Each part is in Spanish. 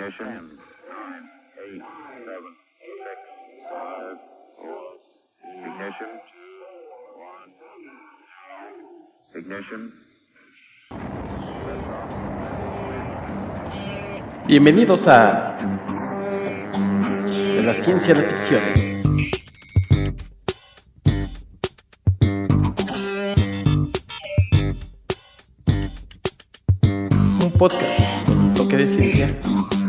Ignition. Ten, nine, eight, seven, six, five, four. Ignition. One. Ignition. Bienvenidos a De la ciencia a la ficción. Un podcast con un toque de ciencia.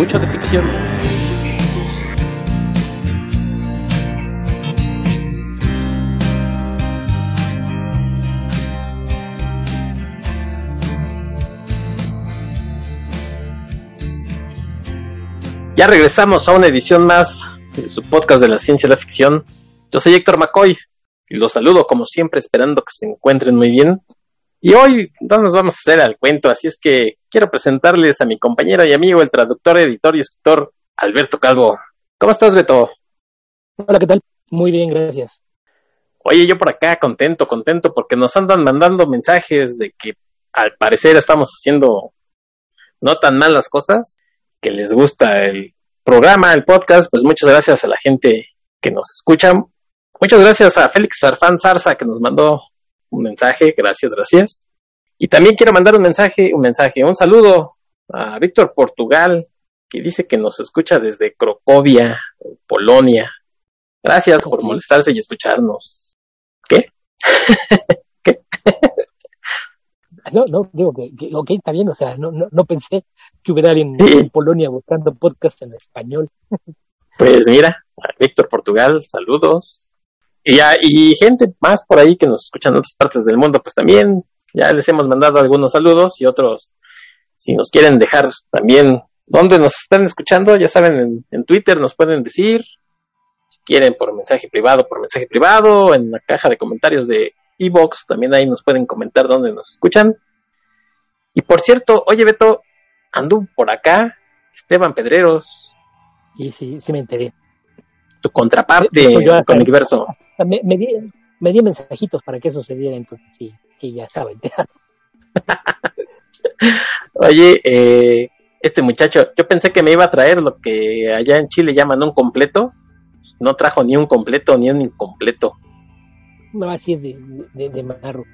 Mucho de ficción. Ya regresamos a una edición más de su podcast de la ciencia y la ficción. Yo soy Héctor McCoy y los saludo como siempre esperando que se encuentren muy bien. Y hoy no nos vamos a hacer al cuento, así es que quiero presentarles a mi compañero y amigo, el traductor, editor y escritor Alberto Calvo. ¿Cómo estás, Beto? Hola, ¿qué tal? Muy bien, gracias. Oye, yo por acá contento, contento porque nos andan mandando mensajes de que al parecer estamos haciendo no tan mal las cosas, que les gusta el programa, el podcast, pues muchas gracias a la gente que nos escucha. Muchas gracias a Félix Farfán Zarza que nos mandó un mensaje, gracias, gracias. Y también quiero mandar un mensaje, un mensaje, un saludo a Víctor Portugal, que dice que nos escucha desde Crocovia, Polonia. Gracias por molestarse y escucharnos. ¿Qué? ¿Qué? No, no, digo que, que ok, está bien, o sea, no, no, no pensé que hubiera alguien Sí. en Polonia buscando podcast en español. Pues mira, a Víctor Portugal, saludos. Y, ya, y gente más por ahí que nos escuchan en otras partes del mundo, pues también ya les hemos mandado algunos saludos y otros, si nos quieren dejar también dónde nos están escuchando, ya saben, en, en Twitter nos pueden decir, si quieren por mensaje privado, por mensaje privado, en la caja de comentarios de Evox, también ahí nos pueden comentar dónde nos escuchan. Y por cierto, oye Beto, anduvo por acá Esteban Pedreros, Y sí, sí me enteré. tu contraparte yo en hasta- Comic-Verso. Me, me, di, me di mensajitos para que eso se diera, entonces sí, sí, ya estaba enterado. Oye, eh, este muchacho, yo pensé que me iba a traer lo que allá en Chile llaman un completo. No trajo ni un completo ni un incompleto. No, así es de, de, de marro.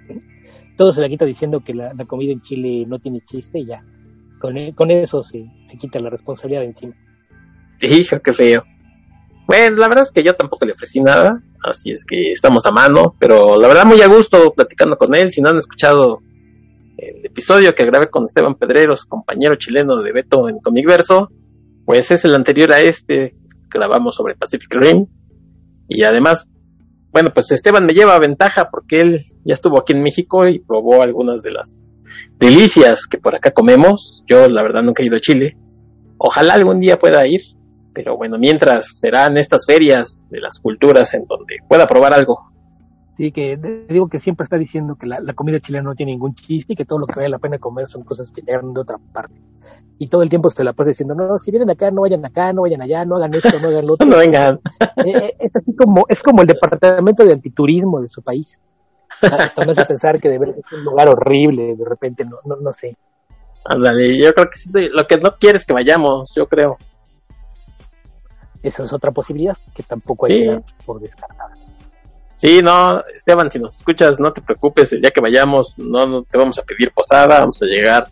Todo se la quita diciendo que la, la comida en Chile no tiene chiste y ya. Con, e- con eso se, se quita la responsabilidad de encima. Hijo, qué feo. Bueno, la verdad es que yo tampoco le ofrecí nada, así es que estamos a mano, pero la verdad muy a gusto platicando con él. Si no han escuchado el episodio que grabé con Esteban Pedreros, compañero chileno de Beto en Comicverso, pues es el anterior a este, grabamos sobre Pacific Rim. Y además, bueno, pues Esteban me lleva ventaja porque él ya estuvo aquí en México y probó algunas de las delicias que por acá comemos. Yo la verdad nunca he ido a Chile. Ojalá algún día pueda ir, pero bueno, mientras serán estas ferias de las culturas en donde pueda probar algo. Sí, que digo que siempre está diciendo que la, la comida chilena no tiene ningún chiste y que todo lo que vale la pena comer son cosas que llegan de otra parte. Y todo el tiempo se la pasa diciendo, no, no, si vienen acá, no vayan acá, no vayan allá, no hagan esto, no hagan lo otro. No vengan. Eh, eh, es así como, es como el departamento de antiturismo de su país. Hasta me hace pensar que debe ser un lugar horrible, de repente, no, no, no sé. Ándale, yo creo que sí, lo que no quieres que vayamos, yo creo. Esa es otra posibilidad que tampoco hay Sí. que dar por descartada. Sí, no, Esteban, si nos escuchas, no te preocupes, día que vayamos, no, no te vamos a pedir posada, vamos a llegar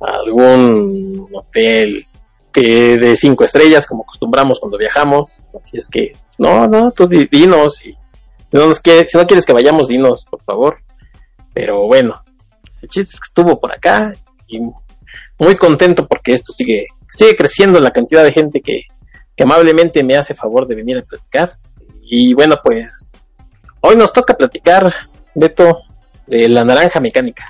a algún hotel que de cinco estrellas, como acostumbramos cuando viajamos. Así es que, no, no, tú di- dinos, y si no, nos quiere- si no quieres que vayamos, dinos, por favor. Pero bueno, el chiste es que estuvo por acá y muy contento porque esto sigue, sigue creciendo la cantidad de gente que, que amablemente me hace favor de venir a platicar. Y bueno, pues Hoy nos toca platicar, Beto, de la naranja mecánica.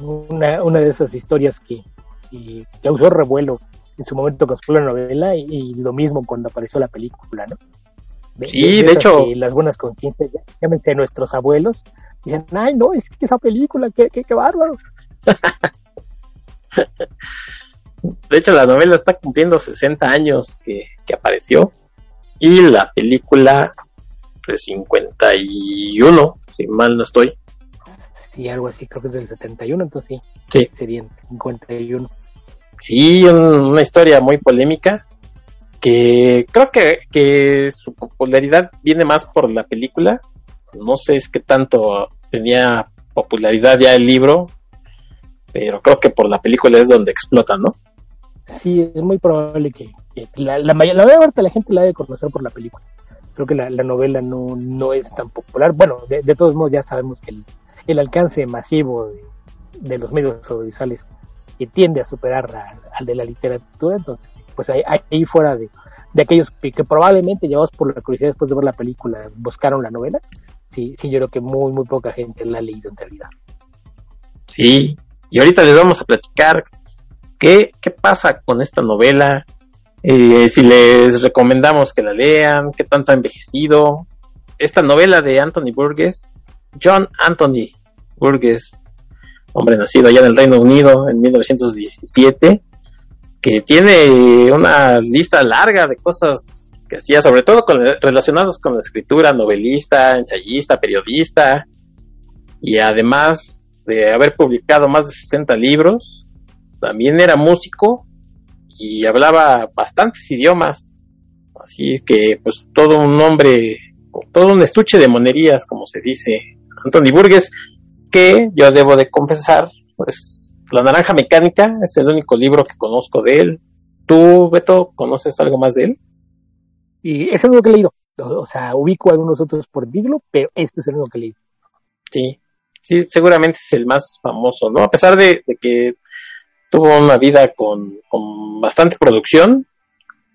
Una, una de esas historias que, que causó revuelo en su momento cuando fue la novela y, y lo mismo cuando apareció la película, ¿no? Sí, de hecho- las buenas conciencias, llámense nuestros abuelos, dicen, ay, no, es que esa película, qué, qué, qué bárbaro. De hecho, la novela está cumpliendo 60 años que, que apareció. Y la película de 51, si mal no estoy. Sí, algo así, creo que es del 71, entonces sí, Sí. serían 51. Sí, un- una historia muy polémica que creo que, que su popularidad viene más por la película. No sé es que tanto tenía popularidad ya el libro, pero creo que por la película es donde explota, ¿no? Sí, es muy probable que, la, la, may- la mayor parte de la gente la debe conocer por la película. Creo que la, la novela no, no es tan popular. Bueno, de, de todos modos ya sabemos que el, alcance masivo de, los medios audiovisuales que tiende a superar al de la literatura, entonces, pues ahí, ahí fuera de, de aquellos que, que probablemente llevados por la curiosidad después de ver la película buscaron la novela, sí, sí yo creo que muy, muy poca gente la ha leído en realidad. Sí, y ahorita les vamos a platicar qué, pasa con esta novela, eh, si les recomendamos que la lean, qué tanto ha envejecido. Esta novela de Anthony Burgess, John Anthony Burgess, hombre nacido allá en el Reino Unido en 1917, que tiene una lista larga de cosas que hacía, sobre todo con, relacionadas con la escritura, novelista, ensayista, periodista, y además de haber publicado más de 60 libros, también era músico y hablaba bastantes idiomas. Así que, pues, todo un hombre, todo un estuche de monerías, como se dice. Anthony Burgess, que yo debo de confesar, pues, La Naranja Mecánica es el único libro que conozco de él. ¿Tú, Beto, conoces algo más de él? Y es el único que he leído. O, sea, ubico algunos otros por título, pero este es el único que he leído. Sí, sí, seguramente es el más famoso, ¿no? A pesar de, de que tuvo una vida con, con, bastante producción,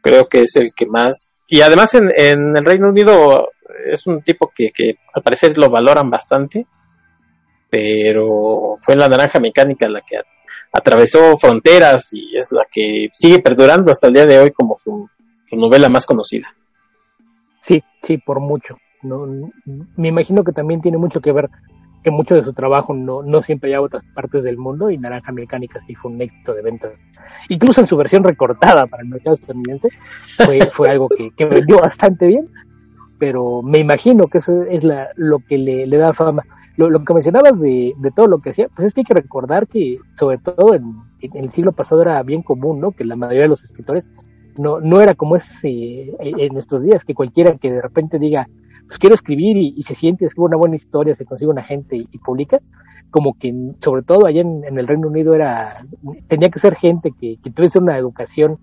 creo que es el que más... Y además en, en el Reino Unido es un tipo que, que, al parecer lo valoran bastante, pero fue la naranja mecánica la que atravesó fronteras y es la que sigue perdurando hasta el día de hoy como su, su novela más conocida. Sí, sí, por mucho. No, me imagino que también tiene mucho que ver que mucho de su trabajo no, no siempre llega a otras partes del mundo y Naranja Mecánica sí fue un éxito de ventas. Incluso en su versión recortada para el mercado estadounidense fue, fue algo que, que vendió bastante bien, pero me imagino que eso es la, lo que le, le da fama. Lo, lo, que mencionabas de, de todo lo que hacía, pues es que hay que recordar que sobre todo en, en, el siglo pasado era bien común, ¿no? Que la mayoría de los escritores no, no era como es eh, en estos días, que cualquiera que de repente diga, pues quiero escribir y, se siente, escribe una buena historia, se consigue una gente y, publica, como que sobre todo allá en, el Reino Unido era, tenía que ser gente que, que tuviese una educación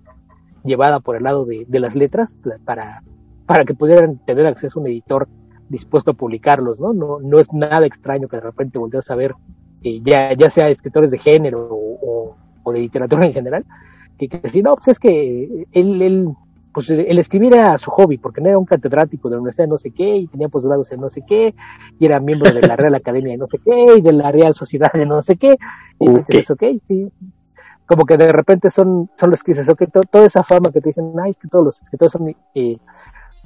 llevada por el lado de, de las letras para, para que pudieran tener acceso a un editor dispuesto a publicarlos, ¿no? No, no es nada extraño que de repente volteas a ver, eh, ya, ya sea escritores de género o, o, de literatura en general, que, que no, pues es que él, él, pues el escribir era su hobby, porque no era un catedrático de la universidad de no sé qué, y tenía posgrados en no sé qué, y era miembro de la Real Academia de no sé qué, y de la Real Sociedad de no sé qué, y okay. dices, ok, sí. Como que de repente son, son los que dices, ok, to, toda esa fama que te dicen, ay, es que todos los escritores son eh,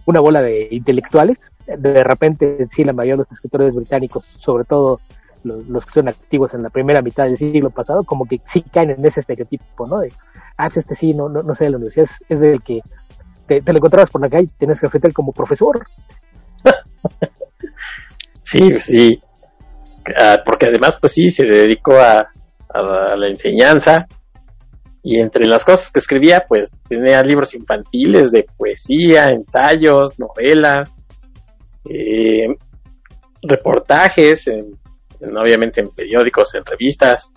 una bola de intelectuales, de repente sí la mayoría de los escritores británicos, sobre todo los, los, que son activos en la primera mitad del siglo pasado, como que sí caen en ese estereotipo, ¿no? De, ah, este sí, no, no, no sé, de la universidad es, es del que te, te, lo encontrabas por la calle tienes que ofrecer como profesor. sí, sí. Ah, porque además, pues sí, se dedicó a, la enseñanza y entre las cosas que escribía, pues tenía libros infantiles de poesía, ensayos, novelas, eh, reportajes, en, obviamente en periódicos, en revistas.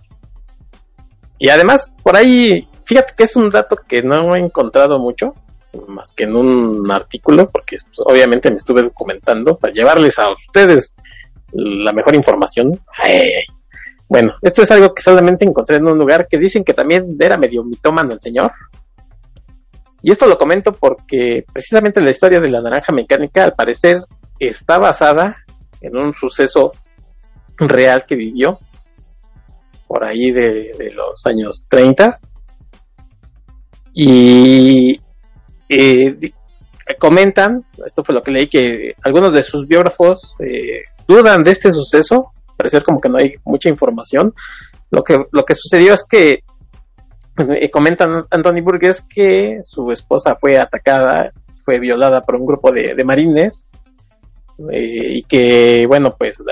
Y además, por ahí, fíjate que es un dato que no he encontrado mucho, más que en un artículo, porque pues, obviamente me estuve documentando para llevarles a ustedes la mejor información. Bueno, esto es algo que solamente encontré en un lugar que dicen que también era medio mitómano el señor. Y esto lo comento porque precisamente la historia de la naranja mecánica al parecer está basada en un suceso real que vivió por ahí de los años 30 y eh, comentan, esto fue lo que leí, que algunos de sus biógrafos eh, dudan de este suceso, parecer como que no hay mucha información. Lo que, lo que sucedió es que eh, comentan Anthony Burgess que su esposa fue atacada, fue violada por un grupo de, marines y que, bueno, pues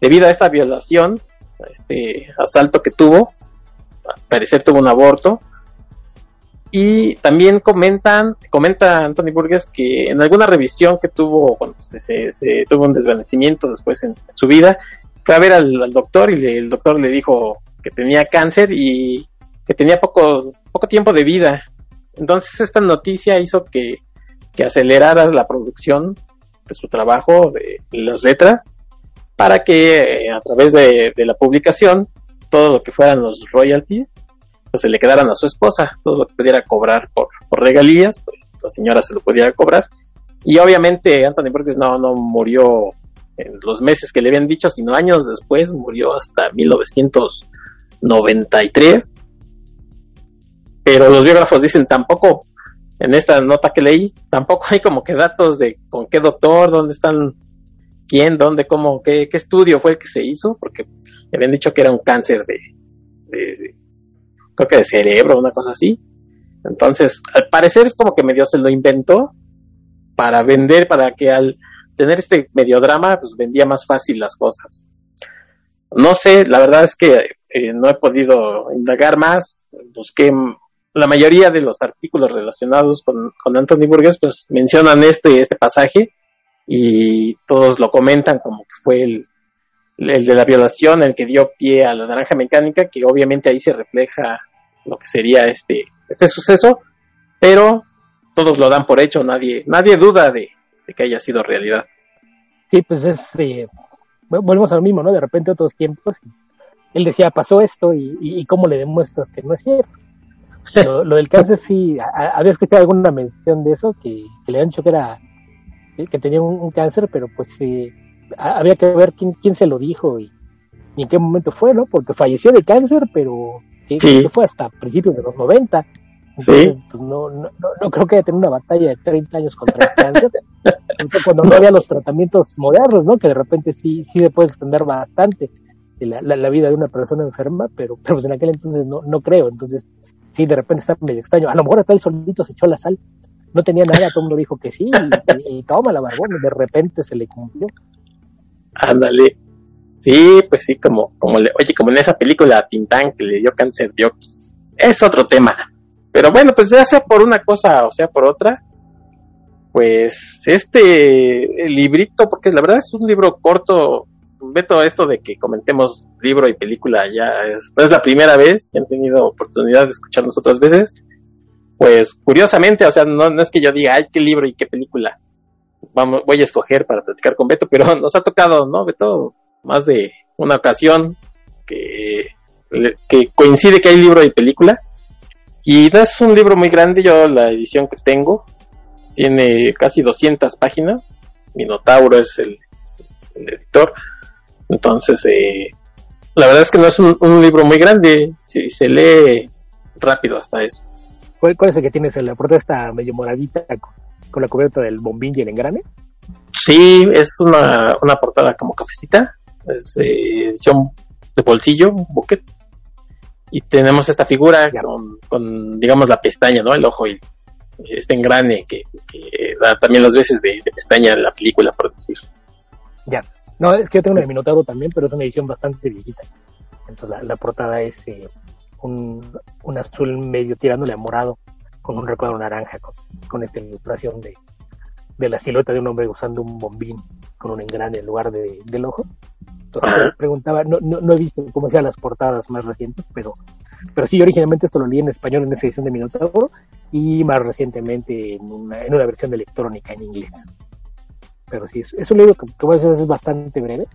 debido a esta violación, este asalto que tuvo, al parecer tuvo un aborto. Y también comentan, comenta Anthony Burgess que en alguna revisión que tuvo, cuando se, tuvo un desvanecimiento después en, su vida, fue a ver al, doctor y el doctor le dijo que tenía cáncer y que tenía poco, poco tiempo de vida. Entonces esta noticia hizo que, que acelerara la producción de su trabajo, de las letras, para que eh, a través de, la publicación todo lo que fueran los royalties pues se le quedaran a su esposa, todo lo que pudiera cobrar por, regalías, pues la señora se lo pudiera cobrar. Y obviamente Anthony Burgess no, no murió en los meses que le habían dicho, sino años después, murió hasta 1993. Pero los biógrafos dicen tampoco, en esta nota que leí, tampoco hay como que datos de con qué doctor, dónde están quién, dónde, cómo, qué, qué estudio fue el que se hizo, porque me habían dicho que era un cáncer de, creo que de cerebro, una cosa así. Entonces, al parecer es como que medio se lo inventó para vender, para que al tener este medio drama, pues vendía más fácil las cosas. No sé, la verdad es que eh, no he podido indagar más. Busqué la mayoría de los artículos relacionados con, con Anthony Burgess, pues mencionan este, este pasaje y todos lo comentan como que fue el, el de la violación, el que dio pie a la naranja mecánica, que obviamente ahí se refleja lo que sería este, este suceso, pero todos lo dan por hecho, nadie, nadie duda de, que haya sido realidad. Sí, pues es, eh, volvemos a lo mismo, ¿no? De repente otros tiempos, él decía, pasó esto y, y, cómo le demuestras que no es cierto. Lo, del cáncer sí, había escuchado alguna mención de eso, que, le han dicho que era que tenía un, cáncer, pero pues eh, había que ver quién, quién se lo dijo y, en qué momento fue, ¿no? Porque falleció de cáncer, pero fue hasta principios de los 90. Entonces, pues no, no, no, creo que haya tenido una batalla de 30 años contra el cáncer. cuando no había los tratamientos modernos, ¿no? Que de repente sí, sí se puede extender bastante la, la, vida de una persona enferma, pero, pero pues en aquel entonces no, no creo. Entonces, sí, de repente está medio extraño. A lo mejor hasta él solito se echó la sal no tenía nada, todo el mundo dijo que sí, y, toma la barbón, de repente se le cumplió. Ándale. Sí, pues sí, como, como le, oye, como en esa película Tintán que le dio cáncer de. Es otro tema. Pero bueno, pues ya sea por una cosa o sea por otra, pues este librito, porque la verdad es un libro corto, todo esto de que comentemos libro y película ya es, no es la primera vez, han tenido oportunidad de escucharnos otras veces pues curiosamente, o sea, no, no es que yo diga, ay, qué libro y qué película vamos, voy a escoger para platicar con Beto, pero nos ha tocado, ¿no, Beto? Más de una ocasión que, que coincide que hay libro y película. Y no es un libro muy grande, yo la edición que tengo tiene casi 200 páginas. Minotauro es el, editor. Entonces, eh, la verdad es que no es un, libro muy grande, si se lee rápido hasta eso. ¿Cuál, es el que tienes? ¿La portada está medio moradita la cubierta del bombín y el engrane? Sí, es una, una portada como cafecita. Es eh, edición de bolsillo, un bucket. Y tenemos esta figura con, digamos, la pestaña, ¿no? El ojo y este engrane que, da también las veces de, pestaña en la película, por decir. Ya. No, es que yo tengo una de Minotauro también, pero es una edición bastante viejita. Entonces la, portada es eh, un, azul medio tirándole a morado con un recuadro naranja con, esta ilustración de, de, la silueta de un hombre usando un bombín con un engrane en lugar de, del ojo. Entonces preguntaba, no, no, he visto cómo sean las portadas más recientes, pero, pero sí, originalmente esto lo leí en español en esa edición de Minotauro y más recientemente en una, en una versión electrónica en inglés. Pero sí, es, un libro que, como es bastante breve,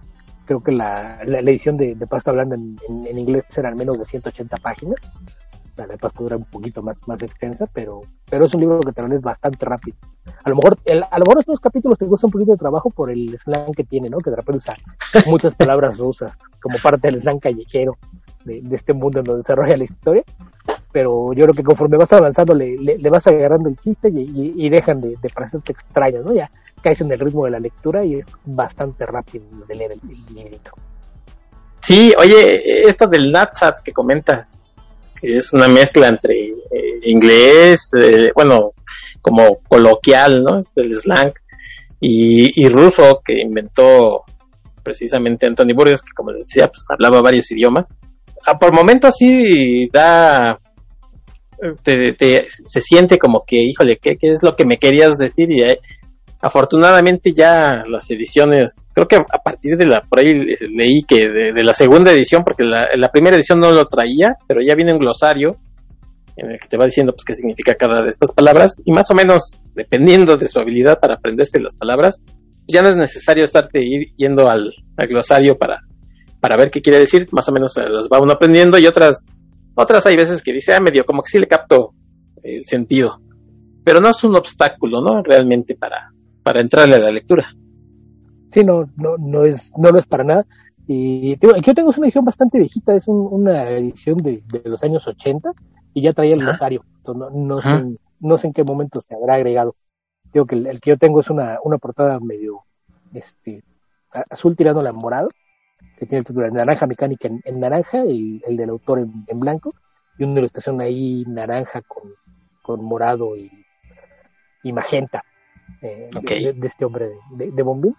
creo que la, la, edición de, pasta blanda en, en, inglés será menos de 180 páginas. La de pasta dura un poquito más, más extensa, pero, pero es un libro que te lo bastante rápido. A lo mejor, el, a lo mejor estos capítulos te gustan un poquito de trabajo por el slang que tiene, ¿no? Que de repente usa muchas palabras rusas como parte del slang callejero de, este mundo en donde desarrolla la historia. Pero yo creo que conforme vas avanzando le, le, vas agarrando el chiste y, y, dejan de, de parecerte extraños, ¿no? Ya, caes en el ritmo de la lectura y es bastante rápido de leer el, librito. Sí, oye, esto del NatSat que comentas, es una mezcla entre eh, inglés, eh, bueno, como coloquial, ¿no? El slang, y, ruso que inventó precisamente Anthony Burgess, que como les decía, pues hablaba varios idiomas. Ah, por momentos sí da, se siente como que, híjole, ¿qué, ¿qué, es lo que me querías decir? Y eh, afortunadamente ya las ediciones, creo que a partir de la, por ahí leí que de, la segunda edición, porque la, la, primera edición no lo traía, pero ya viene un glosario en el que te va diciendo pues qué significa cada de estas palabras y más o menos dependiendo de su habilidad para aprenderse las palabras, ya no es necesario estarte yendo al, glosario para, para ver qué quiere decir, más o menos las va uno aprendiendo y otras, otras hay veces que dice, ah, medio como que sí le capto el sentido, pero no es un obstáculo, ¿no? Realmente para, para entrarle a la lectura. Sí, no, no, no es, no lo es para nada. Y digo, yo tengo una edición bastante viejita, es una edición de, de, los años 80 y ya traía el glosario. No, no, sé, no sé en qué momento se habrá agregado. Digo que el, que yo tengo es una, una portada medio este azul tirando la morado, que tiene el título de Naranja Mecánica en, naranja y el del autor en, blanco, y una ilustración ahí naranja con, con morado y, y magenta eh, de, este hombre de, de, Bombín.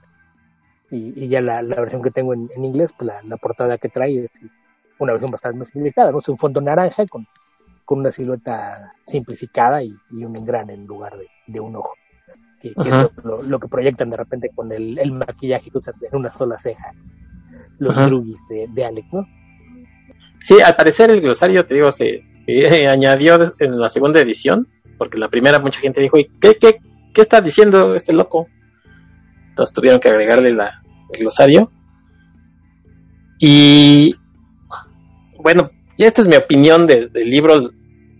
Y, y, ya la, la, versión que tengo en, en inglés, pues la, la, portada que trae es una versión bastante más simplificada, ¿no? Es un fondo naranja con, con una silueta simplificada y, y un engrane en lugar de, de un ojo que, es lo, que proyectan de repente con el, el maquillaje que usan en una sola ceja los drugis de, de Alex, ¿no? Sí, al parecer el glosario, te digo, se, se añadió en la segunda edición, porque la primera mucha gente dijo, ¿qué, qué, qué está diciendo este loco? Entonces tuvieron que agregarle la, el glosario. Y bueno, y esta es mi opinión del libro.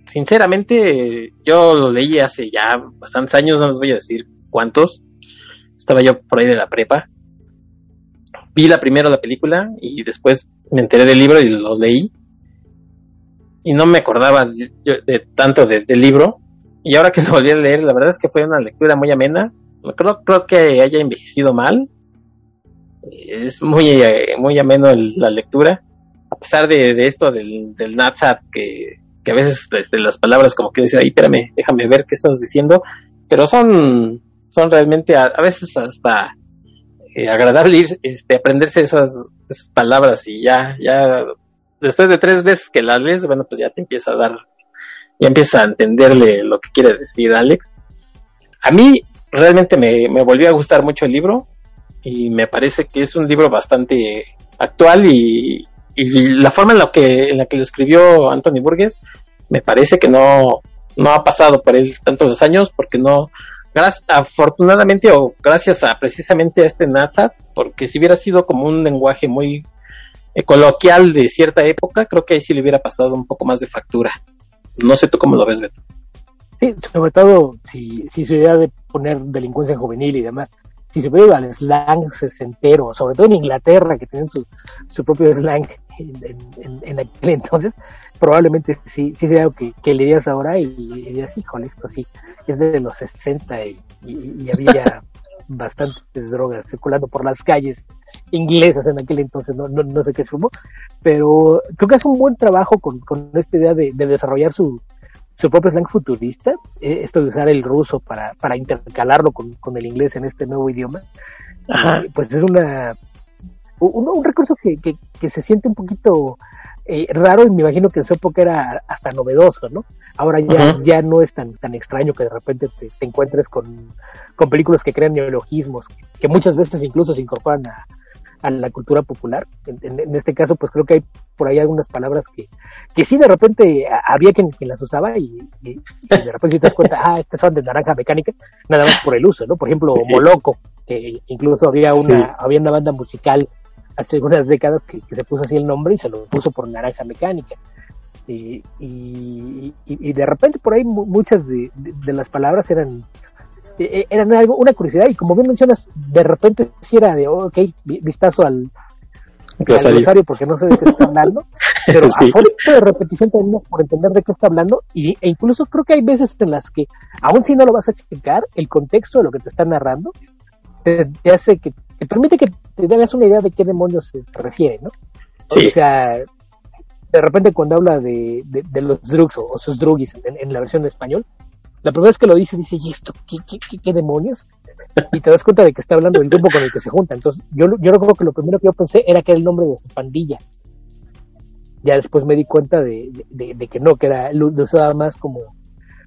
Sinceramente, yo lo leí hace ya bastantes años, no les voy a decir cuántos. Estaba yo por ahí de la prepa. Vi la primero la película y después me enteré del libro y lo leí. Y no me acordaba tanto del libro. Y ahora que lo volví a leer, la verdad es que fue una lectura muy amena. Creo, creo que haya envejecido mal. Es muy, eh, muy ameno la lectura. A pesar de, esto del, del que, que a veces este, las palabras como que dicen, ahí espérame, déjame ver qué estás diciendo pero son, son realmente a, veces hasta eh, agradable este, aprenderse esas, palabras y ya, ya después de tres veces que las lees, bueno, pues ya te empieza a dar, ya empieza a entenderle lo que quiere decir Alex. A mí realmente me, volvió a gustar mucho el libro y me parece que es un libro bastante actual y, la forma en la que en la que lo escribió Anthony Burgess me parece que no no ha pasado por él tantos años porque no, afortunadamente o gracias a precisamente a este Natsat, porque si hubiera sido como un lenguaje muy eh, coloquial de cierta época, creo que ahí sí le hubiera pasado un poco más de factura. No sé tú cómo lo ves, Beto. Sí, sobre todo si, si su idea de poner delincuencia juvenil y demás, si se ve al slang sesentero, sobre todo en Inglaterra, que tienen su, su propio slang en, en, aquel entonces, probablemente sí, sí sea algo que, que leerías ahora y, dirías, híjole, esto sí, es de los 60 y, había bastantes drogas circulando por las calles inglesas en aquel entonces, no, no, no sé qué sumo, pero creo que hace un buen trabajo con, con esta idea de, de desarrollar su, su propio slang futurista, eh, esto de usar el ruso para, para intercalarlo con, con el inglés en este nuevo idioma, pues es una un, un recurso que, que, que, se siente un poquito eh, raro y me imagino que en su época era hasta novedoso, ¿no? Ahora ya, ya no es tan, tan extraño que de repente te, encuentres con, con, películas que crean neologismos, que muchas veces incluso se incorporan a, a la cultura popular. En, en, este caso, pues creo que hay por ahí algunas palabras que, que sí de repente había quien, las usaba y, y, de repente te das cuenta, ah, estas son de naranja mecánica, nada más por el uso, ¿no? Por ejemplo, Moloco, que incluso había una, había una banda musical hace unas décadas que, se puso así el nombre y se lo puso por Naranja Mecánica. Y, y, y de repente por ahí muchas de, las palabras eran e, e, eran algo, una curiosidad y como bien mencionas, de repente si era de, ok, vistazo al, glosario porque no sé de qué está hablando, pero sí. a de repetición tenemos por entender de qué está hablando y, e incluso creo que hay veces en las que, aun si no lo vas a checar, el contexto de lo que te está narrando te, hace que, te permite que te hagas una idea de qué demonios se refiere, ¿no? O sea, de repente cuando habla de, de, los drugs o, sus drugis en, la versión de español, la primera vez que lo dice, dice, ¿y esto qué, demonios? Y te das cuenta de que está hablando del grupo con el que se junta. Entonces, yo, yo recuerdo que lo primero que yo pensé era que era el nombre de pandilla. Ya después me di cuenta de, de, que no, que era, lo usaba más como,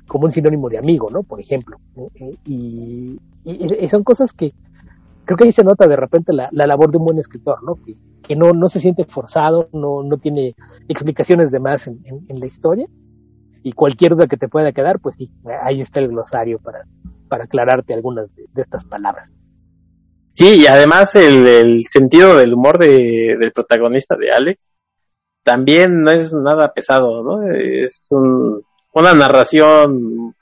como un sinónimo de amigo, ¿no? Por ejemplo. Eh, Y, son cosas que creo que ahí se nota de repente la, la labor de un buen escritor, ¿no? Que, que no, no se siente forzado, no, no tiene explicaciones de más en, en la historia. Y cualquier duda que te pueda quedar, pues sí, ahí está el glosario para, para aclararte algunas de, estas palabras. Sí, y además el, el sentido del humor de, del protagonista de Alex también no es nada pesado, ¿no? Es un, una narración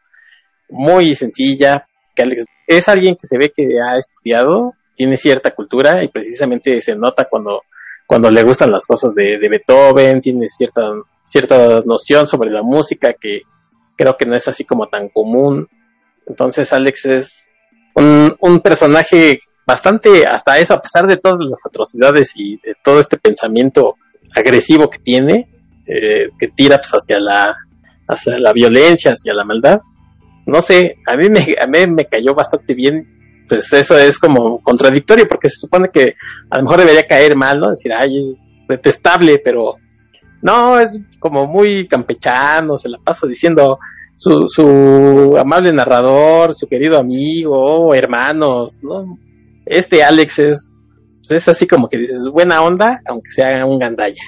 muy sencilla, que Alex es alguien que se ve que ha estudiado, tiene cierta cultura y precisamente se nota cuando, cuando le gustan las cosas de, Beethoven, tiene cierta, cierta noción sobre la música que creo que no es así como tan común. Entonces Alex es un, un personaje bastante, hasta eso, a pesar de todas las atrocidades y de todo este pensamiento agresivo que tiene, eh, que tira pues, hacia la hacia la violencia, hacia la maldad. No sé, a mí me, a mí me cayó bastante bien. Pues eso es como contradictorio porque se supone que a lo mejor debería caer mal, ¿no? Decir, ay, es detestable, pero no, es como muy campechano, se la pasa diciendo su, su amable narrador, su querido amigo, hermanos, ¿no? Este Alex es, pues es así como que dices, buena onda, aunque sea un gandalla.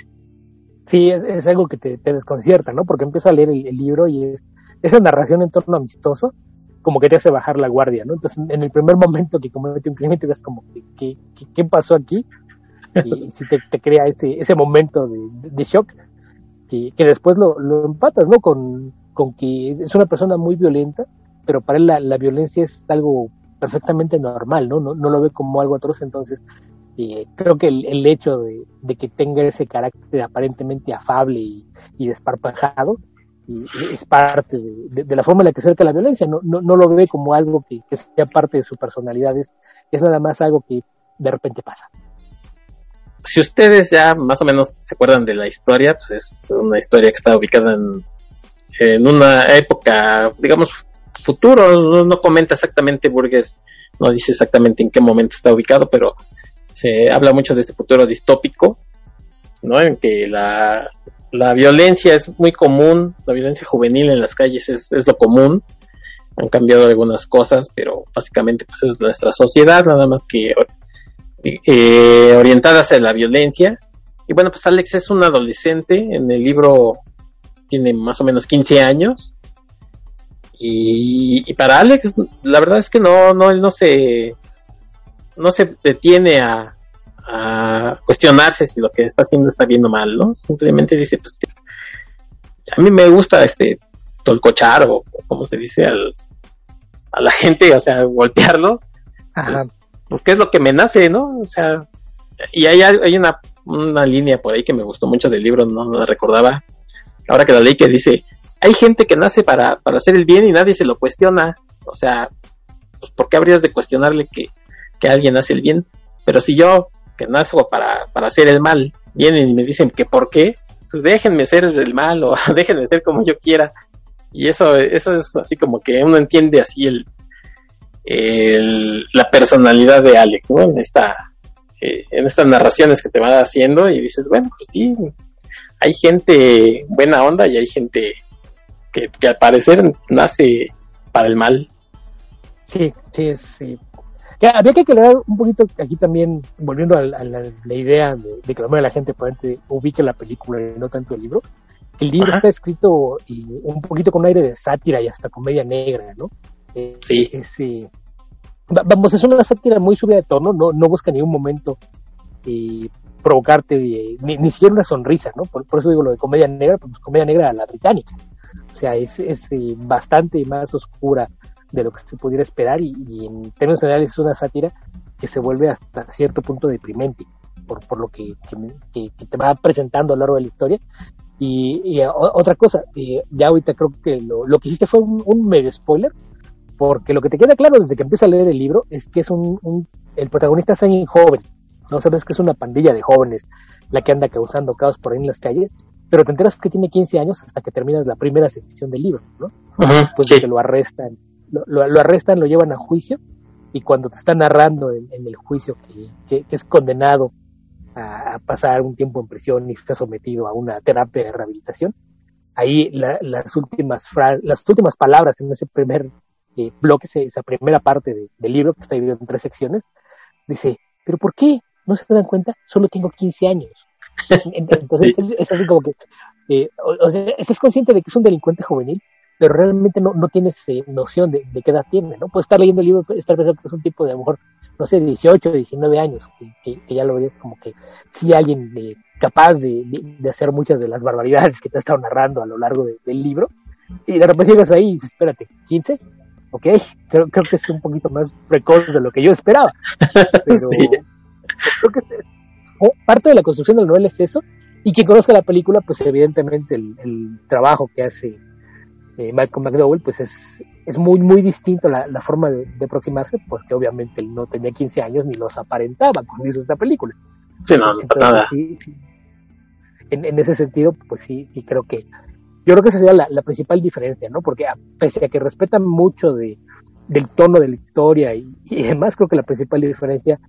Sí, es, algo que te, desconcierta, ¿no? Porque empieza a leer el, el, libro y es esa narración en torno amistoso, como que te hace bajar la guardia, ¿no? Entonces, en el primer momento que comete un crimen, te das como, ¿qué, qué, qué pasó aquí? Y si te, crea ese, ese momento de, de shock, que, que después lo, lo, empatas, ¿no? Con, con que es una persona muy violenta, pero para él la, la violencia es algo perfectamente normal, ¿no? No, no lo ve como algo atroz, entonces eh, creo que el, el hecho de, de, que tenga ese carácter aparentemente afable y, y desparpajado es parte de, la forma en la que acerca la violencia, no, no, no lo ve como algo que, que, sea parte de su personalidad, es, es nada más algo que de repente pasa. Si ustedes ya más o menos se acuerdan de la historia, pues es una historia que está ubicada en, en una época, digamos, futuro, no, no comenta exactamente Burgess, no dice exactamente en qué momento está ubicado, pero se habla mucho de este futuro distópico, ¿no? En que la, la violencia es muy común, la violencia juvenil en las calles es, lo común, han cambiado algunas cosas, pero básicamente pues es nuestra sociedad, nada más que eh, orientada hacia la violencia. Y bueno, pues Alex es un adolescente, en el libro tiene más o menos 15 años, y, y, para Alex, la verdad es que no, no, él no se, no se detiene a, a, cuestionarse si lo que está haciendo está bien o mal, ¿no? Simplemente dice, pues, a mí me gusta este tolcochar o como se dice al, a la gente, o sea, golpearlos, pues, porque es lo que me nace, ¿no? O sea, y hay, hay una, una línea por ahí que me gustó mucho del libro, no la recordaba, ahora que la leí que dice, hay gente que nace para, para hacer el bien y nadie se lo cuestiona. O sea, pues ¿por qué habrías de cuestionarle que, que alguien hace el bien? Pero si yo, que nazco para, para hacer el mal, vienen y me dicen que por qué, pues déjenme ser el mal o déjenme ser como yo quiera. Y eso, eso es así como que uno entiende así el, el la personalidad de Alex, ¿no? En esta, eh, en estas narraciones que te van haciendo y dices, bueno, pues sí, hay gente buena onda y hay gente que, que, al parecer nace para el mal. Sí, sí, sí. Que había que aclarar un poquito aquí también, volviendo a la, a la, la idea de, de, que la mayoría de la gente probablemente ubique la película y no tanto el libro. El libro Ajá. está escrito y un poquito con aire de sátira y hasta comedia negra, ¿no? Eh, sí. Es, eh, vamos, es una sátira muy subida de tono, no, no busca en ningún momento eh, provocarte ni, ni, siquiera una sonrisa, ¿no? Por, por, eso digo lo de comedia negra, pues comedia negra a la británica. O sea, es, es eh, bastante más oscura de lo que se pudiera esperar y, y, en términos generales es una sátira que se vuelve hasta cierto punto deprimente por, por lo que, que, que te va presentando a lo largo de la historia. Y, y otra cosa, eh, ya ahorita creo que lo, lo que hiciste fue un, un, medio spoiler, porque lo que te queda claro desde que empiezas a leer el libro es que es un, un el protagonista es alguien joven, no sabes que es una pandilla de jóvenes la que anda causando caos por ahí en las calles pero te enteras que tiene 15 años hasta que terminas la primera sección del libro, ¿no? después de que lo arrestan, lo, lo, arrestan, lo llevan a juicio y cuando te está narrando en, el juicio que, que, es condenado a, pasar un tiempo en prisión y está sometido a una terapia de rehabilitación, ahí las últimas las últimas palabras en ese primer eh, bloque, esa primera parte del libro que está dividido en tres secciones, dice, pero ¿por qué? ¿No se dan cuenta? Solo tengo 15 años. Entonces es, así como que, eh, o, sea, estás consciente de que es un delincuente juvenil, pero realmente no, no tienes eh, noción de, qué edad tiene, ¿no? Puedes estar leyendo el libro, estar pensando que es un tipo de a lo mejor, no sé, 18, 19 años, que, ya lo verías como que sí alguien eh, capaz de, de, hacer muchas de las barbaridades que te ha estado narrando a lo largo del libro, y de repente llegas ahí y dices, espérate, 15, ok, creo, creo que es un poquito más precoz de lo que yo esperaba, pero creo que parte de la construcción del novela es eso, y quien conozca la película, pues evidentemente el, trabajo que hace eh, Michael McDowell, pues es, es muy, muy distinto la, la forma de, aproximarse, porque obviamente él no tenía 15 años ni los aparentaba cuando hizo esta película. Sí, no, no nada. En, ese sentido, pues sí, y creo que yo creo que esa sería la, principal diferencia, ¿no? Porque pese a que respetan mucho de, del tono de la historia y, y además creo que la principal diferencia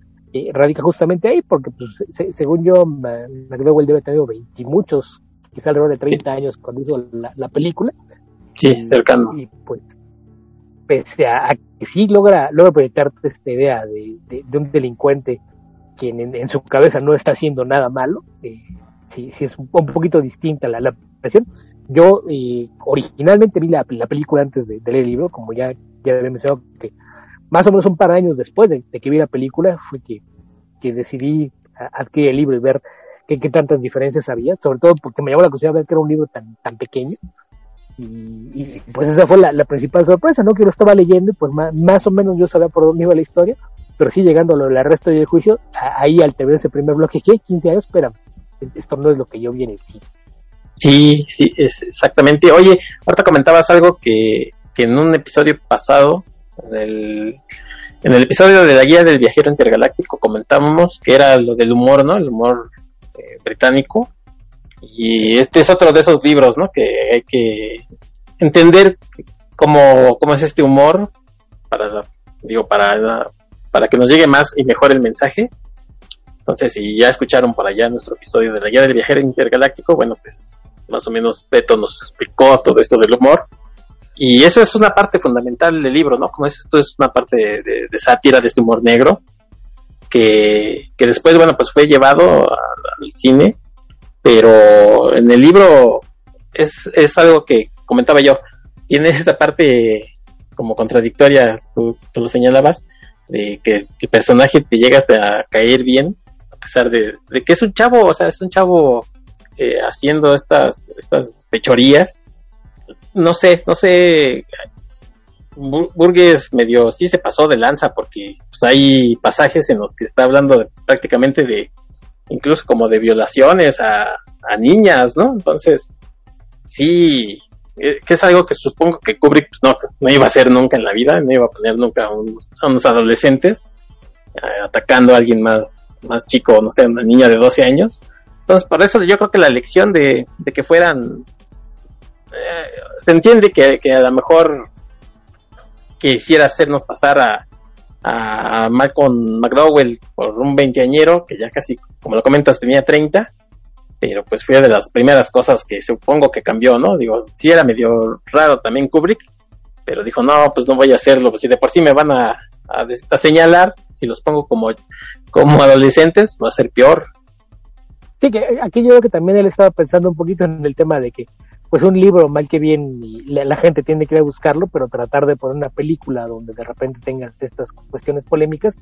radica justamente ahí, porque pues, según yo, McDowell debe tener 20 y muchos, quizá alrededor de 30 años cuando hizo la, película. Sí, cercano. Y pues, pese a, que sí logra, logra proyectarte esta idea de, de, un delincuente quien en, su cabeza no está haciendo nada malo, eh, sí, sí es un, poquito distinta la, la Yo eh, originalmente vi la, la película antes de, leer el libro, como ya, ya había mencionado que más o menos un par de años después de, que vi la película fue que, que decidí adquirir el libro y ver qué, qué, tantas diferencias había, sobre todo porque me llamó la curiosidad ver que era un libro tan, tan pequeño. Y, pues esa fue la, principal sorpresa, ¿no? Que lo estaba leyendo y pues más, o menos yo sabía por dónde iba la historia, pero sí llegando al resto del juicio, ahí al tener ese primer bloque, ¿qué? 15 años, espera, esto no es lo que yo vi en el sí. Sí, sí, es exactamente. Oye, ahorita comentabas algo que, que en un episodio pasado en el, en el episodio de la guía del viajero intergaláctico comentábamos que era lo del humor, ¿no? El humor eh, británico. Y este es otro de esos libros, ¿no? Que hay que entender cómo, cómo es este humor para, digo, para, para que nos llegue más y mejor el mensaje. Entonces, si ya escucharon por allá nuestro episodio de la guía del viajero intergaláctico, bueno, pues más o menos Beto nos explicó todo esto del humor. Y eso es una parte fundamental del libro, ¿no? Como es, esto es una parte de, sátira de este humor negro, que, después, bueno, pues fue llevado al cine, pero en el libro es, es algo que comentaba yo, tiene esta parte como contradictoria, tú, lo señalabas, de que el personaje te llega hasta a caer bien, a pesar de, que es un chavo, o sea, es un chavo eh, haciendo estas, estas fechorías, no sé, no sé. Burgues medio sí se pasó de lanza porque pues, hay pasajes en los que está hablando prácticamente de incluso como de violaciones a, niñas, ¿no? Entonces, sí, eh, que es algo que supongo que Kubrick pues, no, no iba a hacer nunca en la vida, no iba a poner nunca a unos, adolescentes eh, atacando a alguien más, más chico, no sé, una niña de 12 años. Entonces, por eso yo creo que la elección de, de que fueran eh, se entiende que, a lo mejor quisiera hacernos pasar a, a Malcolm McDowell por un veinteañero, que ya casi, como lo comentas, tenía 30, pero pues fue de las primeras cosas que supongo que cambió, ¿no? Digo, sí era medio raro también Kubrick, pero dijo, no, pues no voy a hacerlo, pues si de por sí me van a, a, señalar, si los pongo como, como adolescentes, va a ser peor. Sí, que aquí yo creo que también él estaba pensando un poquito en el tema de que pues un libro mal que bien la, gente tiene que ir a buscarlo, pero tratar de poner una película donde de repente tengas estas cuestiones polémicas,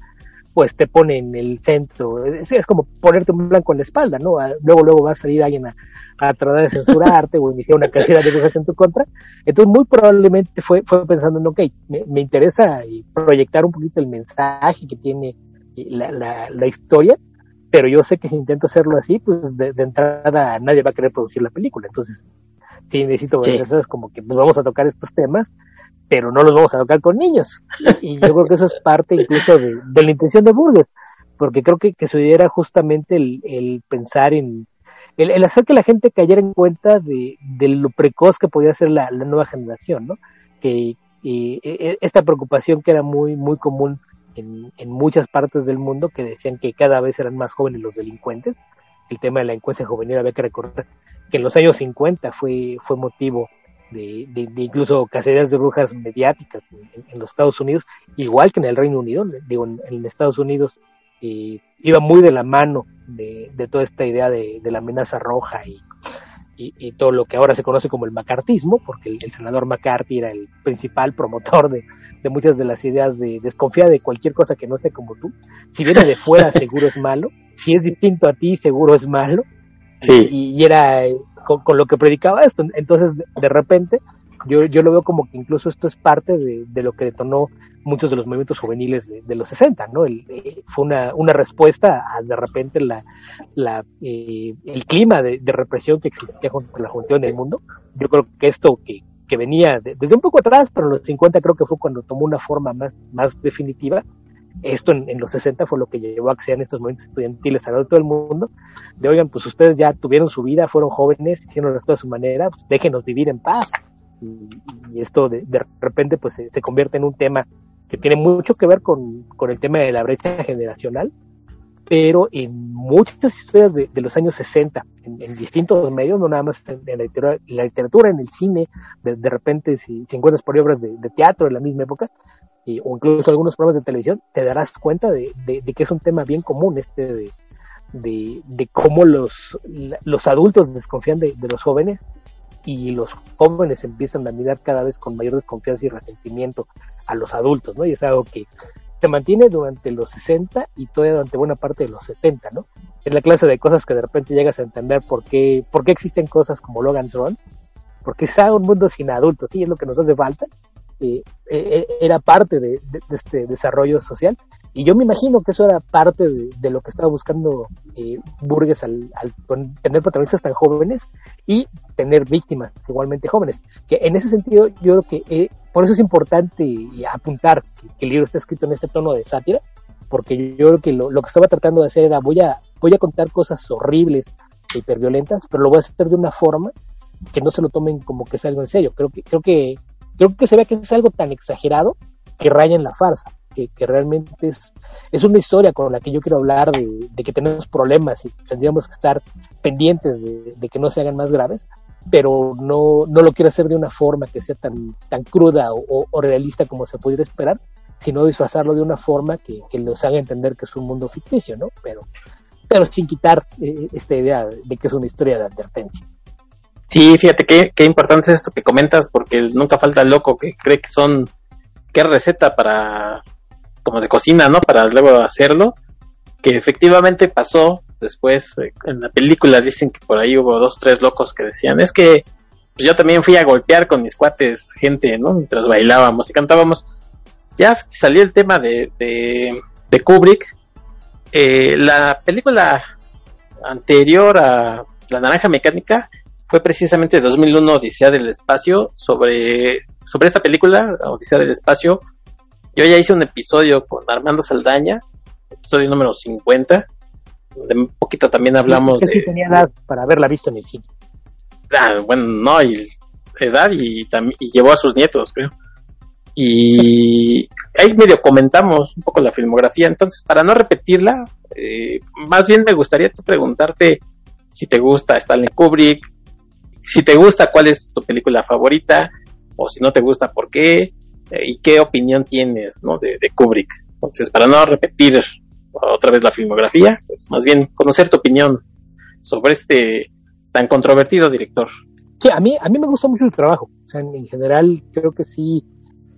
pues te pone en el centro. Es, como ponerte un blanco en la espalda, ¿no? Luego, luego va a salir alguien a, tratar de censurarte o iniciar una cantidad de cosas en tu contra. Entonces, muy probablemente fue, fue pensando en, ok, me, interesa proyectar un poquito el mensaje que tiene la, la, la historia, pero yo sé que si intento hacerlo así, pues de, de entrada nadie va a querer producir la película. Entonces, sí necesito sí. es como que nos vamos a tocar estos temas, pero no los vamos a tocar con niños. Y yo creo que eso es parte incluso de, la intención de Burgess, porque creo que, que su idea era justamente el, el pensar en, el, el, hacer que la gente cayera en cuenta de, de lo precoz que podía ser la, la nueva generación, ¿no? Que y, e, esta preocupación que era muy, muy común en, en muchas partes del mundo, que decían que cada vez eran más jóvenes los delincuentes, el tema de la encuesta juvenil había que recordar que en los años 50 fue, fue motivo de, de, de incluso cacerías de brujas mediáticas en, en, los Estados Unidos, igual que en el Reino Unido, digo, en, en Estados Unidos eh, iba muy de la mano de, de toda esta idea de, de la amenaza roja y, y, y, todo lo que ahora se conoce como el macartismo, porque el, el senador McCarthy era el principal promotor de, de, muchas de las ideas de desconfía de cualquier cosa que no esté como tú. Si viene de fuera, seguro es malo. Si es distinto a ti, seguro es malo. Sí. Y, y era eh, con, con, lo que predicaba esto. Entonces, de, repente, yo, yo lo veo como que incluso esto es parte de, de lo que detonó muchos de los movimientos juveniles de, de los 60, ¿no? El, eh, fue una, una respuesta a de repente la, la eh, el clima de, de, represión que existía junto la juventud en el mundo. Yo creo que esto que, que venía de, desde un poco atrás, pero en los 50 creo que fue cuando tomó una forma más, más definitiva. Esto en, los 60 fue lo que llevó a que sean estos movimientos estudiantiles de todo el mundo. De oigan, pues ustedes ya tuvieron su vida, fueron jóvenes, hicieron las cosas a su manera, pues déjenos vivir en paz. Y, esto de, de repente pues se, convierte en un tema que tiene mucho que ver con, con el tema de la brecha generacional, pero en muchas historias de, de los años 60, en, distintos medios, no nada más en, la, literatura, en, la literatura, en el cine, de, de repente si, encuentras por obras de, de teatro en la misma época, y, o incluso algunos programas de televisión, te darás cuenta de, de, de que es un tema bien común este de, de, de cómo los, los adultos desconfían de, los jóvenes y los jóvenes empiezan a mirar cada vez con mayor desconfianza y resentimiento a los adultos, ¿no? Y es algo que se mantiene durante los 60 y todavía durante buena parte de los 70, ¿no? Es la clase de cosas que de repente llegas a entender por qué, por qué existen cosas como Logan's Run, porque está un mundo sin adultos, sí, es lo que nos hace falta, eh, eh, era parte de, este desarrollo social, y yo me imagino que eso era parte de, lo que estaba buscando eh, al, tener protagonistas tan jóvenes y tener víctimas igualmente jóvenes. Que en ese sentido yo creo que eh, por eso es importante apuntar que, que, el libro está escrito en este tono de sátira, porque yo creo que lo, lo, que estaba tratando de hacer era voy a, voy a contar cosas horribles e hiperviolentas, pero lo voy a hacer de una forma que no se lo tomen como que es algo en serio. Creo que, creo que, creo que se vea que es algo tan exagerado que raya en la farsa que, realmente es, es una historia con la que yo quiero hablar de, que tenemos problemas y tendríamos que estar pendientes de, que no se hagan más graves, pero no, no lo quiero hacer de una forma que sea tan, tan cruda o, realista como se pudiera esperar, sino disfrazarlo de una forma que, que nos haga entender que es un mundo ficticio, ¿no? Pero, pero sin quitar eh, esta idea de que es una historia de advertencia. Sí, fíjate qué, importante es esto que comentas, porque nunca falta el loco que cree que son qué receta para como de cocina, ¿no? Para luego hacerlo, que efectivamente pasó después eh, en la película dicen que por ahí hubo dos, tres locos que decían, es que pues yo también fui a golpear con mis cuates gente, ¿no? Mientras bailábamos y cantábamos. Ya salió el tema de, de, de Kubrick. Eh, la película anterior a La Naranja Mecánica fue precisamente 2001 Odisea del Espacio sobre, sobre esta película, Odisea del Espacio, yo ya hice un episodio con Armando Saldaña, episodio número 50, donde un poquito también hablamos de... tenía edad para haberla visto en el cine. Ah, bueno, no, y edad y, y llevó a sus nietos, creo. Y ahí medio comentamos un poco la filmografía, entonces para no repetirla, eh, más bien me gustaría preguntarte si te gusta Stanley Kubrick, si te gusta cuál es tu película favorita, o si no te gusta por qué, y qué opinión tienes ¿no? de, Kubrick. Entonces, para no repetir otra vez la filmografía, pues más bien conocer tu opinión sobre este tan controvertido director. Sí, a mí, a mí me gusta mucho el trabajo. O sea, en general creo que sí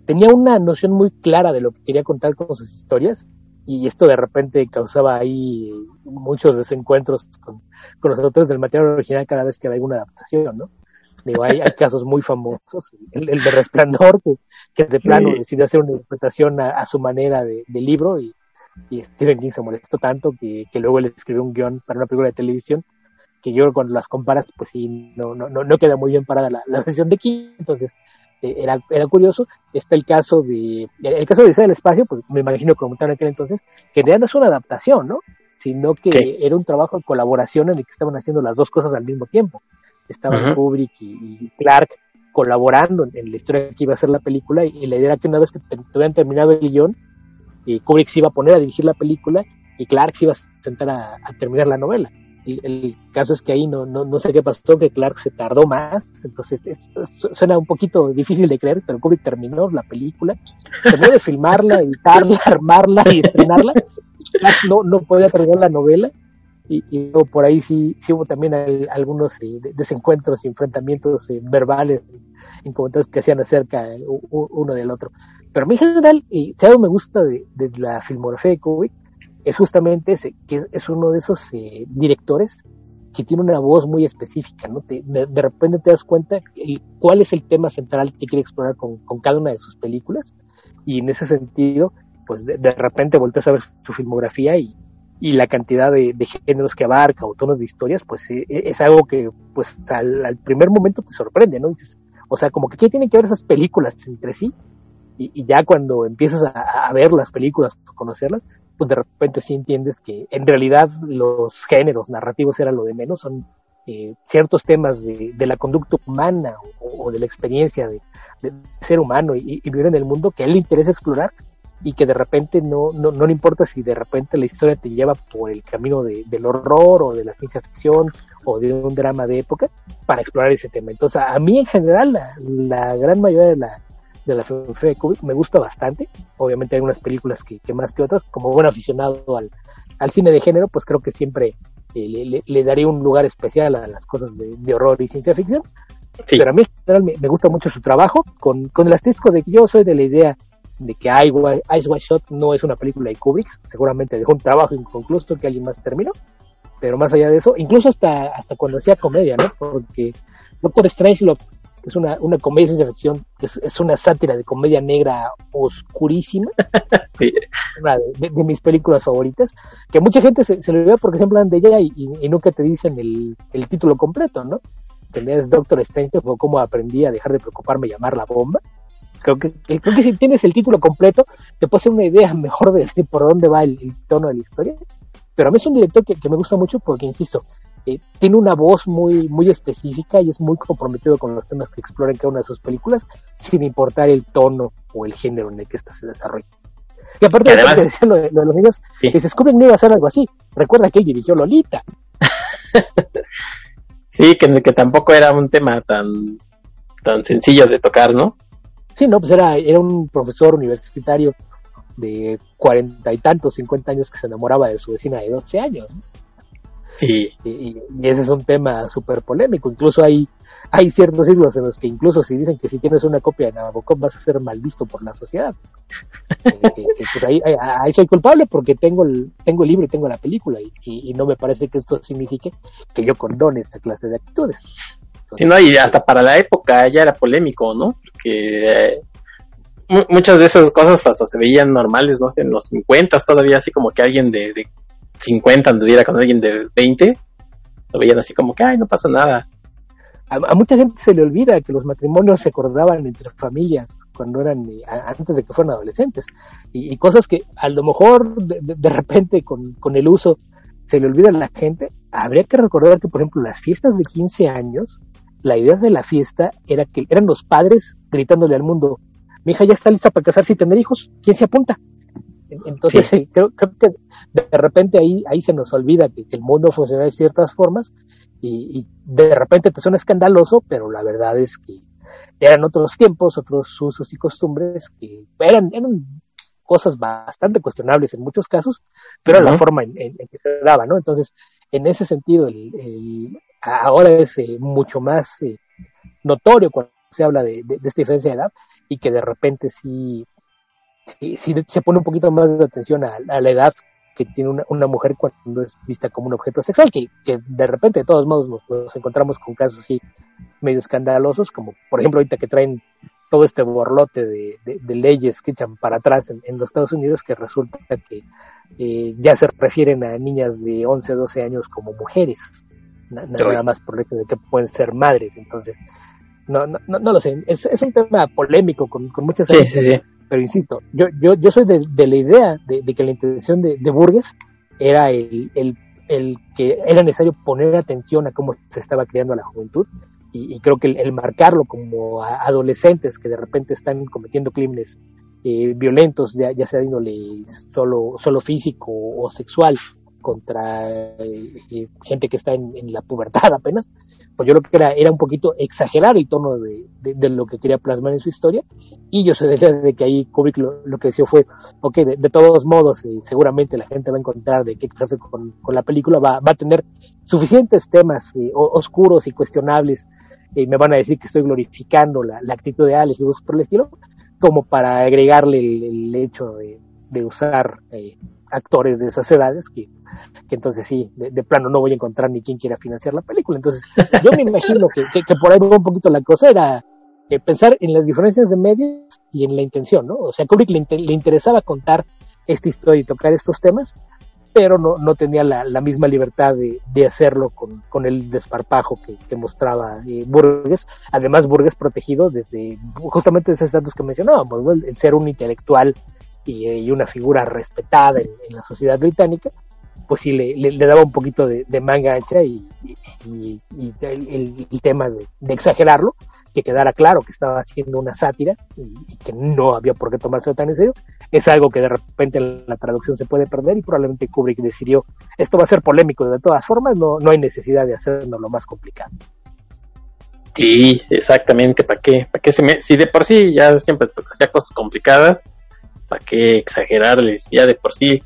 tenía una noción muy clara de lo que quería contar con sus historias y esto de repente causaba ahí muchos desencuentros con, con los autores del material original cada vez que había alguna adaptación, ¿no? Digo, hay, hay casos muy famosos, el, el de Resplandor, que, que de plano sí. decidió hacer una interpretación a, a su manera de, de libro y, y, Stephen King se molestó tanto que, que luego le escribió un guion para una película de televisión que yo cuando las comparas, pues sí, no, no, no queda muy bien parada la, la versión de King, entonces era, era curioso. Está el caso de, el caso de del Espacio, pues me imagino que comentaron en aquel entonces, que ya no es una adaptación, ¿no? sino que era un trabajo de colaboración en el que estaban haciendo las dos cosas al mismo tiempo. Estaban. Kubrick y, y Clark colaborando en, en la historia que iba a ser la película y, y la idea era que una vez que tuvieran terminado el guion, y Kubrick se iba a poner a dirigir la película y Clark se iba a sentar a, a terminar la novela. El, caso es que ahí no, no, no sé qué pasó, que Clark se tardó más, entonces es- es- suena un poquito difícil de creer, pero Kubrick terminó la película, terminó de filmarla, editarla, armarla y estrenarla. Clark no, no podía terminar la novela y, y luego por ahí sí, sí hubo también al- algunos eh, de- desencuentros y enfrentamientos eh, verbales en comentarios que hacían acerca eh, uno del otro. Pero a mí en general, y si algo me gusta de, de la filmografía de Kubrick, es justamente ese, que es, uno de esos eh, directores que tiene una voz muy específica, ¿no? Te- de, repente te das cuenta el- cuál es el tema central que quiere explorar con, con cada una de sus películas y en ese sentido, pues de, repente volteas a ver su filmografía y, y la cantidad de, géneros que abarca o tonos de historias, pues eh, es algo que pues al, primer momento te sorprende, ¿no? Dices, o sea, como que qué tienen que ver esas películas entre sí y, ya cuando empiezas a ver las películas, a conocerlas, pues de repente sí entiendes que en realidad los géneros narrativos eran lo de menos, son eh, ciertos temas de, de la conducta humana o, de la experiencia de, ser humano y, y vivir en el mundo que a él le interesa explorar y que de repente no, no, no le importa si de repente la historia te lleva por el camino de, del horror o de la ciencia ficción o de un drama de época para explorar ese tema. Entonces, a mí en general, la, la gran mayoría de la, de la filmografía de Kubrick me gusta bastante. Obviamente hay unas películas que, que más que otras. Como buen aficionado al, al cine de género, pues creo que siempre eh, le, daría un lugar especial a las cosas de, de horror y ciencia ficción. Sí. Pero a mí en general me, me gusta mucho su trabajo, con, con el asterisco de que yo soy de la idea de que Ice White Shot no es una película de Kubrick, seguramente dejó un trabajo inconcluso que alguien más terminó, pero más allá de eso, incluso hasta, hasta cuando hacía comedia, ¿no? Porque Doctor Strangelove es una, una comedia de ciencia ficción, es, es una sátira de comedia negra oscurísima, Sí. una de, mis películas favoritas, que mucha gente se, se le olvida porque siempre hablan de ella y, y- y nunca te dicen el, el título completo, ¿no? Es Doctor Strange o cómo aprendí a dejar de preocuparme y llamar la bomba. Creo que, creo que si tienes el título completo, te puede hacer una idea mejor de, de por dónde va el, el tono de la historia. Pero a mí es un director que, que me gusta mucho porque, insisto, eh, tiene una voz muy, muy específica y es muy comprometido con los temas que explora en cada una de sus películas, sin importar el tono o el género en el que ésta se desarrolla. Y aparte de además- decía lo de, lo de los niños, Sí. que se descubre que no iba a hacer algo así. Recuerda que él dirigió Lolita. Sí, que, que tampoco era un tema tan, tan sencillo de tocar, ¿no? Sí, no, pues era, era un profesor universitario de cuarenta y tantos, cincuenta años que se enamoraba de su vecina de 12 años. ¿no? Sí, Y, ese es un tema súper polémico. Incluso hay, hay ciertos siglos en los que incluso si dicen que si tienes una copia de Nabokov vas a ser mal visto por la sociedad. Eh, pues ahí, soy culpable porque tengo el, tengo el libro y tengo la película y, no me parece que esto signifique que yo condone esta clase de actitudes. sí, no, y hasta para la época ya era polémico, ¿no? Porque eh, mu- muchas de esas cosas hasta se veían normales, no sé, en los 50 todavía así como que alguien de 50 anduviera con alguien de 20, lo veían así como que, ay, no pasa nada. A, a mucha gente se le olvida que los matrimonios se acordaban entre familias cuando eran eh, a- antes de que fueran adolescentes y, y cosas que a lo mejor de, de- de repente con, con el uso se le olvida a la gente. Habría que recordar que, por ejemplo, las fiestas de 15 años, la idea de la fiesta era que eran los padres gritándole al mundo, mi hija ya está lista para casarse y tener hijos, ¿quién se apunta? En- Entonces, eh, creo, creo que de repente ahí, ahí se nos olvida que, que el mundo funciona de ciertas formas y, y de repente te suena escandaloso, pero la verdad es que eran otros tiempos, otros usos y costumbres que eran, eran cosas bastante cuestionables en muchos casos, pero era la forma en, en- en que se daba, ¿no? Entonces, en ese sentido, el, el- ahora es eh, mucho más eh, notorio cuando se habla de, de- de esta diferencia de edad y que de repente sí, sí, sí se pone un poquito más de atención a, a la edad que tiene una, una mujer cuando es vista como un objeto sexual, que, que de repente de todos modos nos, nos encontramos con casos así medio escandalosos, como por ejemplo ahorita que traen todo este borlote de, de- de leyes que echan para atrás en, en los Estados Unidos, que resulta que eh, ya se refieren a niñas de 11 o 12 años como mujeres, nada más por el hecho de que pueden ser madres, entonces no, no, no, no lo sé, es, es un tema polémico con, con muchas Sí, sí, sí. Pero insisto, yo, yo, yo soy de, de la idea de, que la intención de, de Burgess era el, el, el que era necesario poner atención a cómo se estaba creando la juventud y, creo que el, marcarlo como adolescentes que de repente están cometiendo crímenes eh, violentos, ya, ya sea de solo, solo físico o sexual, contra eh, eh, gente que está en, la pubertad apenas, pues yo lo que era era un poquito exagerar el tono de, de, lo que quería plasmar en su historia. Y yo sé de que ahí Kubrick lo, lo que decía fue, ok, de, todos modos seguramente la gente va a encontrar de qué clase con, con la película, va, va a tener suficientes temas oscuros y cuestionables y me van a decir que estoy glorificando la, actitud de Alex y por el estilo, como para agregarle el, hecho de, usar eh, actores de esas edades que, entonces sí, de, plano no voy a encontrar ni quien quiera financiar la película. Entonces, yo me imagino que, que, por ahí va un poquito la cosa, era eh, pensar en las diferencias de medios y en la intención, ¿no? O sea, Kubrick le, le interesaba contar esta historia y tocar estos temas, pero no, no tenía la, misma libertad de, de hacerlo con, con, el desparpajo que, mostraba eh, Burgess. Además, Burgess protegido desde justamente esos datos que mencionábamos, el, ser un intelectual y, una figura respetada en, la sociedad británica, pues sí le, le, daba un poquito de, manga ancha y, y, el, tema de, exagerarlo que quedara claro que estaba haciendo una sátira y, que no había por qué tomarse tan en serio, es algo que de repente en la traducción se puede perder y probablemente Kubrick decidió, esto va a ser polémico de todas formas, no, no hay necesidad de hacerlo lo más complicado. Sí, exactamente, ¿para qué? ¿Para qué. Si de por sí ya siempre hacía cosas complicadas, ¿para qué exagerarles? Ya de por sí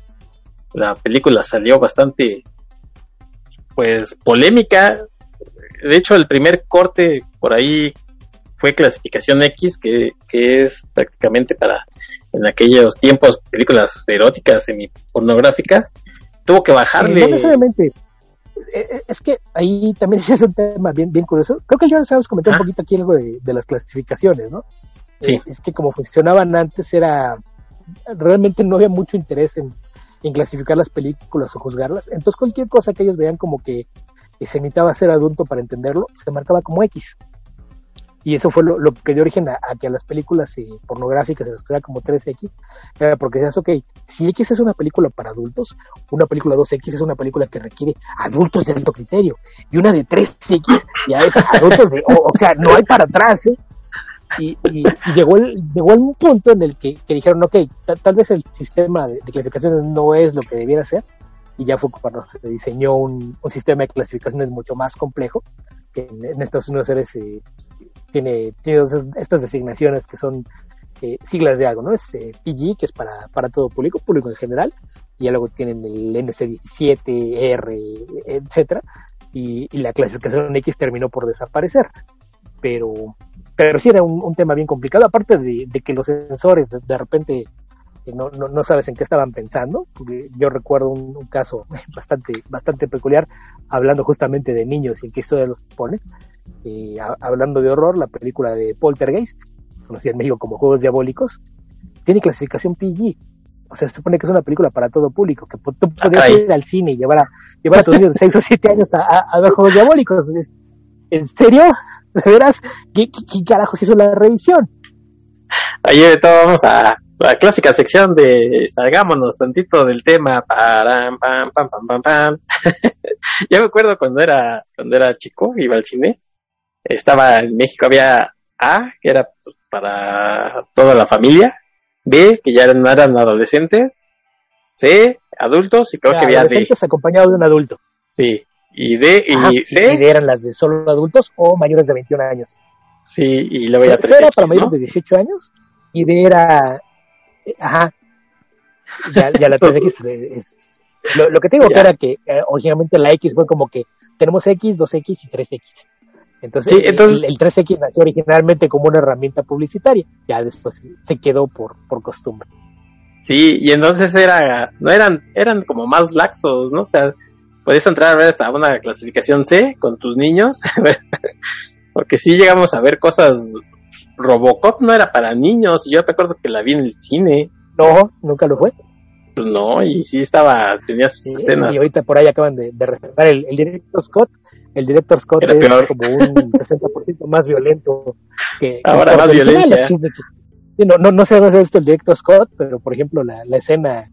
la película salió bastante, pues, polémica. De hecho, el primer corte por ahí fue clasificación X, que, que es prácticamente para en aquellos tiempos películas eróticas semi-pornográficas, tuvo que bajarle. No necesariamente. Eh, eh, es que ahí también es un tema bien, bien curioso. Creo que yo sabes comenté un poquito aquí algo de, las clasificaciones, ¿no? Sí. Es que como funcionaban antes era realmente no había mucho interés en, en, clasificar las películas o juzgarlas. Entonces cualquier cosa que ellos vean como que se necesitaba ser adulto para entenderlo, se marcaba como X y eso fue lo, que dio origen a, que a las películas eh, pornográficas se les queda como 3X, era porque decías, ok, si X es una película para adultos, una película 2X es una película que requiere adultos de alto criterio, y una de 3X ya es adultos de, o, sea, no hay para atrás, ¿eh? Y, llegó, el, llegó un punto en el que, dijeron, ok, tal vez el sistema de, clasificaciones no es lo que debiera ser, y ya fue cuando se diseñó un, sistema de clasificaciones mucho más complejo, que en, Estados Unidos tiene, tiene estas designaciones que son eh, siglas de algo, ¿no? Es eh, PG, que es para, para todo público, público en general, y luego tienen el NC17, R, etcétera, y, la clasificación X terminó por desaparecer. Pero, pero sí era un, tema bien complicado, aparte de, que los sensores de, repente eh, no, no, no, sabes en qué estaban pensando. Yo recuerdo un, caso bastante, bastante peculiar, hablando justamente de niños y en qué historia los pone eh, hablando de horror, la película de Poltergeist, conocida en México como Juegos Diabólicos, tiene clasificación PG. O sea, se supone que es una película para todo público, que tú podrías ir al cine y llevar a, llevar a tus niños de 6 o 7 años a, ver Juegos Diabólicos. ¿En serio? ¿De veras? ¿Qué, qué, carajos hizo la revisión? Ayer vamos a la clásica sección de salgámonos tantito del tema. Pam, pam, pam, pam, pam, pam. ya me acuerdo cuando era, cuando era chico, iba al cine. Estaba en México, había A, que era pues, para toda la familia. B, que ya no eran adolescentes. C, adultos, y creo que había D. acompañado de un adulto. Sí, y D y C. Y D eran las de solo adultos o mayores de 21 años. Sí, y luego ya C era para mayores de 18 años y D era. Ajá. Ya, ya la 3X es, lo, lo, que te digo que era que eh, originalmente la X fue como que tenemos X, 2X y 3X. Entonces, el, 3X nació originalmente como una herramienta publicitaria, ya después se quedó por, por costumbre. Sí, y entonces era, no eran, eran como más laxos, ¿no? O sea, podías entrar a ver hasta una clasificación C con tus niños, porque sí llegamos a ver cosas, Robocop no era para niños, y yo recuerdo que la vi en el cine. No, nunca lo fue. Pues no, y sí estaba, tenía sus escenas. Y ahorita por ahí acaban de, de el, el director Scott. El director Scott es como un 60% más violento que. Ahora más violencia. no, no, no sé si has visto el director Scott, pero por ejemplo, la, la escena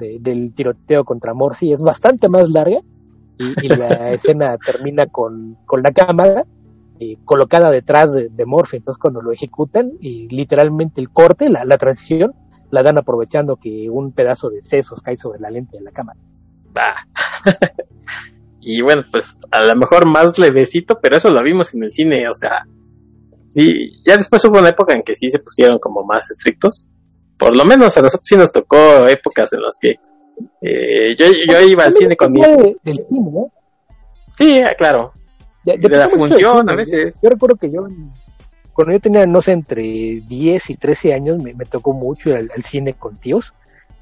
de- del tiroteo contra Morsi es bastante más larga y, y la escena termina con, con la cámara eh, colocada detrás de, de Morphy. Entonces, cuando lo ejecutan y literalmente el corte, la, la transición, la dan aprovechando que un pedazo de sesos cae sobre la lente de la cámara. Bah. y bueno, pues a lo mejor más levecito, pero eso lo vimos en el cine, o sea, sí, ya después hubo una época en que sí se pusieron como más estrictos. Por lo menos a nosotros sí nos tocó épocas en las que eh, yo, yo iba al cine con mi... de- del cine, ¿no? Sí, ah, claro. Ya- de la función, cine. a veces. Yo, yo recuerdo que yo, cuando yo tenía, no sé, entre 10 y 13 años, me, me tocó mucho ir al, al cine con tíos.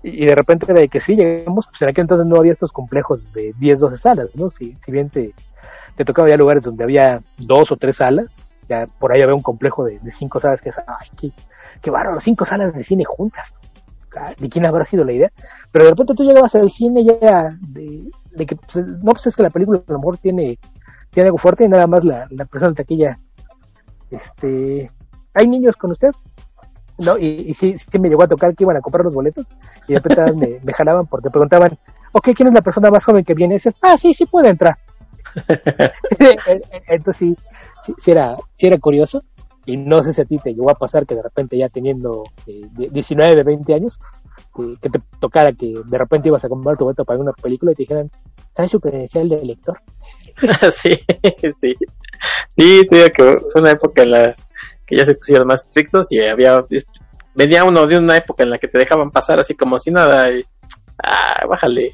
Y, y de repente era de que sí, llegamos, pues en aquel entonces no había estos complejos de 10, 12 salas, ¿no? Si, si bien te, te tocaba ya lugares donde había dos o tres salas, ya por ahí había un complejo de, de cinco salas que es, ay, qué, qué bárbaro, cinco salas de cine juntas. Ah, ¿De quién habrá sido la idea? Pero de repente tú llegabas al cine ya de, de que, pues, no, pues es que la película a lo mejor tiene tiene algo fuerte y nada más la, la persona de taquilla, este, ¿hay niños con usted? No, y, y sí, sí me llegó a tocar que iban a comprar los boletos y de repente me, me jalaban porque preguntaban, ok, ¿quién es la persona más joven que viene? Y dices, ah, sí, sí puede entrar. Entonces sí, sí era, sí era curioso y no sé si a ti te llegó a pasar que de repente ya teniendo eh, de- 19, 20 años, eh, que te tocara que de repente ibas a comprar tu boleto para una película y te dijeran, trae su credencial de lector. sí, sí. Sí, te digo que fue una época en la que ya se pusieron más estrictos y había venía uno de una época en la que te dejaban pasar así como si nada y ah, bájale.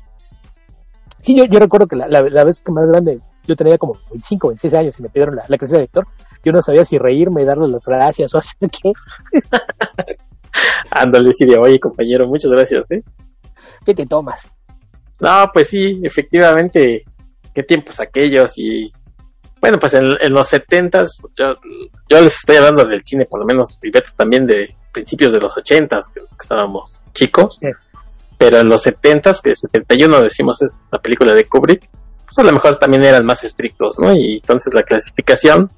Sí, yo, yo recuerdo que la, la, la vez que más grande, yo tenía como 25, 26 años y me pidieron la, la credencial de lector. Yo no sabía si reírme, darle las gracias o hacer qué. Ándale, sí, de oye compañero, muchas gracias, ¿eh? ¿Qué te tomas? No, pues sí, efectivamente, qué tiempos aquellos y bueno, pues en, en los setentas, yo, yo les estoy hablando del cine por lo menos, y Beto también de principios de los ochentas, que, que estábamos chicos, Sí. pero en los setentas, que 71 decimos es la película de Kubrick, pues a lo mejor también eran más estrictos, ¿no? Y entonces la clasificación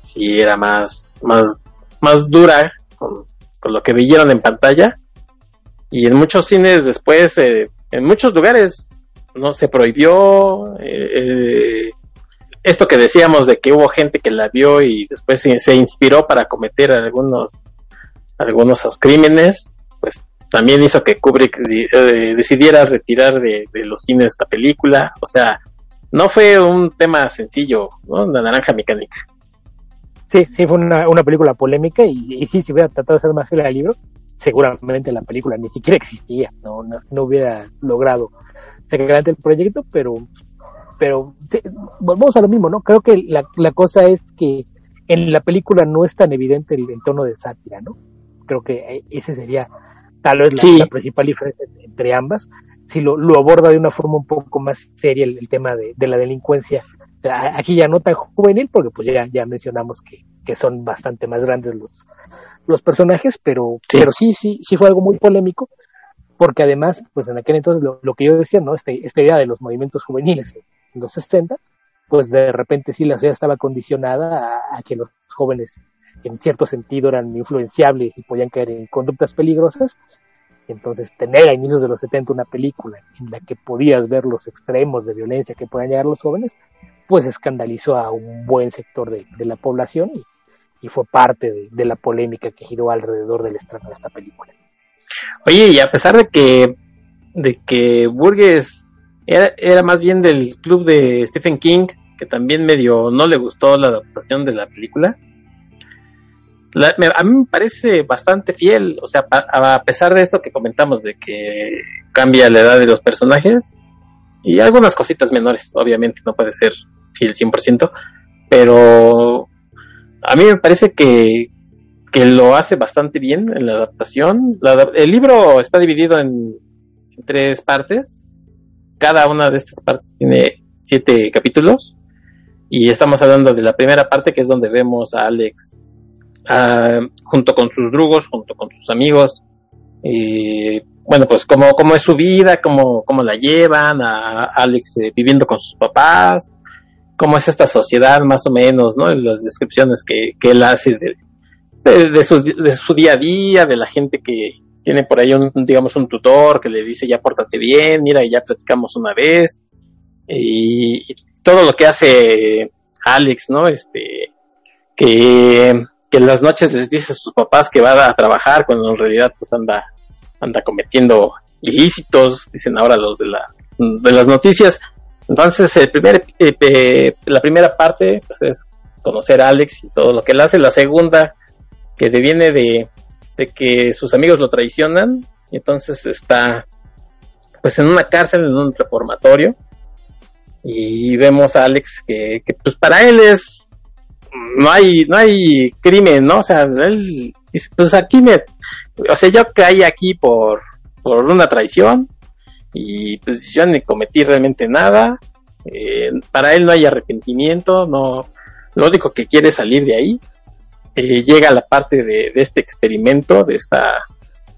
sí era más, más, más dura con, con lo que vieron en pantalla, y en muchos cines después, eh, en muchos lugares, no se prohibió eh, eh, esto que decíamos de que hubo gente que la vio y después se, inspiró para cometer algunos algunos crímenes pues también hizo que Kubrick eh, decidiera retirar de, de, los cines esta película. O sea no fue un tema sencillo ¿no? la naranja mecánica Sí, sí, fue una, una película polémica y, y sí, si hubiera tratado de ser más fiel al libro, seguramente la película ni siquiera existía, no, no, no hubiera logrado sacar adelante el proyecto, pero pero sí, volvemos a lo mismo, ¿no? Creo que la, la cosa es que en la película no es tan evidente el entorno de sátira, ¿no? Creo que ese sería tal vez la, Sí. la principal diferencia entre ambas. Si lo, lo aborda de una forma un poco más seria el, el tema de, de la delincuencia, aquí ya no tan juvenil, porque pues ya, ya mencionamos que, que son bastante más grandes los, los personajes, pero Sí. pero sí, sí, sí fue algo muy polémico, porque además, pues en aquel entonces lo, lo que yo decía, ¿no? Este, esta idea de los movimientos juveniles en los 60, pues de repente sí la sociedad estaba condicionada a, a que los jóvenes en cierto sentido eran influenciables y podían caer en conductas peligrosas. Entonces tener a inicios de los 70 una película en la que podías ver los extremos de violencia que puedan llegar los jóvenes, pues escandalizó a un buen sector de, la población y, fue parte de, de la polémica que giró alrededor del estreno de esta película. Oye, y a pesar de que de que Burgess era, era más bien del club de Stephen King, que también medio no le gustó la adaptación de la película, la- me- a mí me parece bastante fiel, o sea, pa- a pesar de esto que comentamos de que cambia la edad de los personajes y algunas cositas menores, obviamente no puede ser fiel 100%, pero a mí me parece que, que lo hace bastante bien en la adaptación. La el libro está dividido en tres partes. Cada una de estas partes tiene siete capítulos. Y estamos hablando de la primera parte, que es donde vemos a Alex ah, junto con sus drugos, junto con sus amigos. Y bueno, pues cómo, cómo es su vida, cómo, cómo la llevan, a Alex eh, viviendo con sus papás, cómo es esta sociedad más o menos, ¿no? Las descripciones que, que él hace de, de, su, de su día a día, de la gente que, tiene por ahí un, digamos, un tutor que le dice ya pórtate bien, mira, ya platicamos una vez, y, todo lo que hace Alex, ¿no? Este, que, que en las noches les dice a sus papás que va a trabajar cuando en realidad pues anda, anda cometiendo ilícitos, dicen ahora los de, la, de las noticias. Entonces, el primer, eh, la primera parte pues, es conocer a Alex y todo lo que él hace. La segunda, que deviene de, de que sus amigos lo traicionan, y entonces está pues en una cárcel, en un reformatorio, y vemos a Alex que, que pues para él es no hay no hay crimen no o sea él dice pues aquí me o sea yo caí aquí por por una traición y pues yo ni cometí realmente nada. Eh, para él no hay arrepentimiento no lo único que quiere es salir de ahí. Eh, llega la parte de, de, este experimento de esta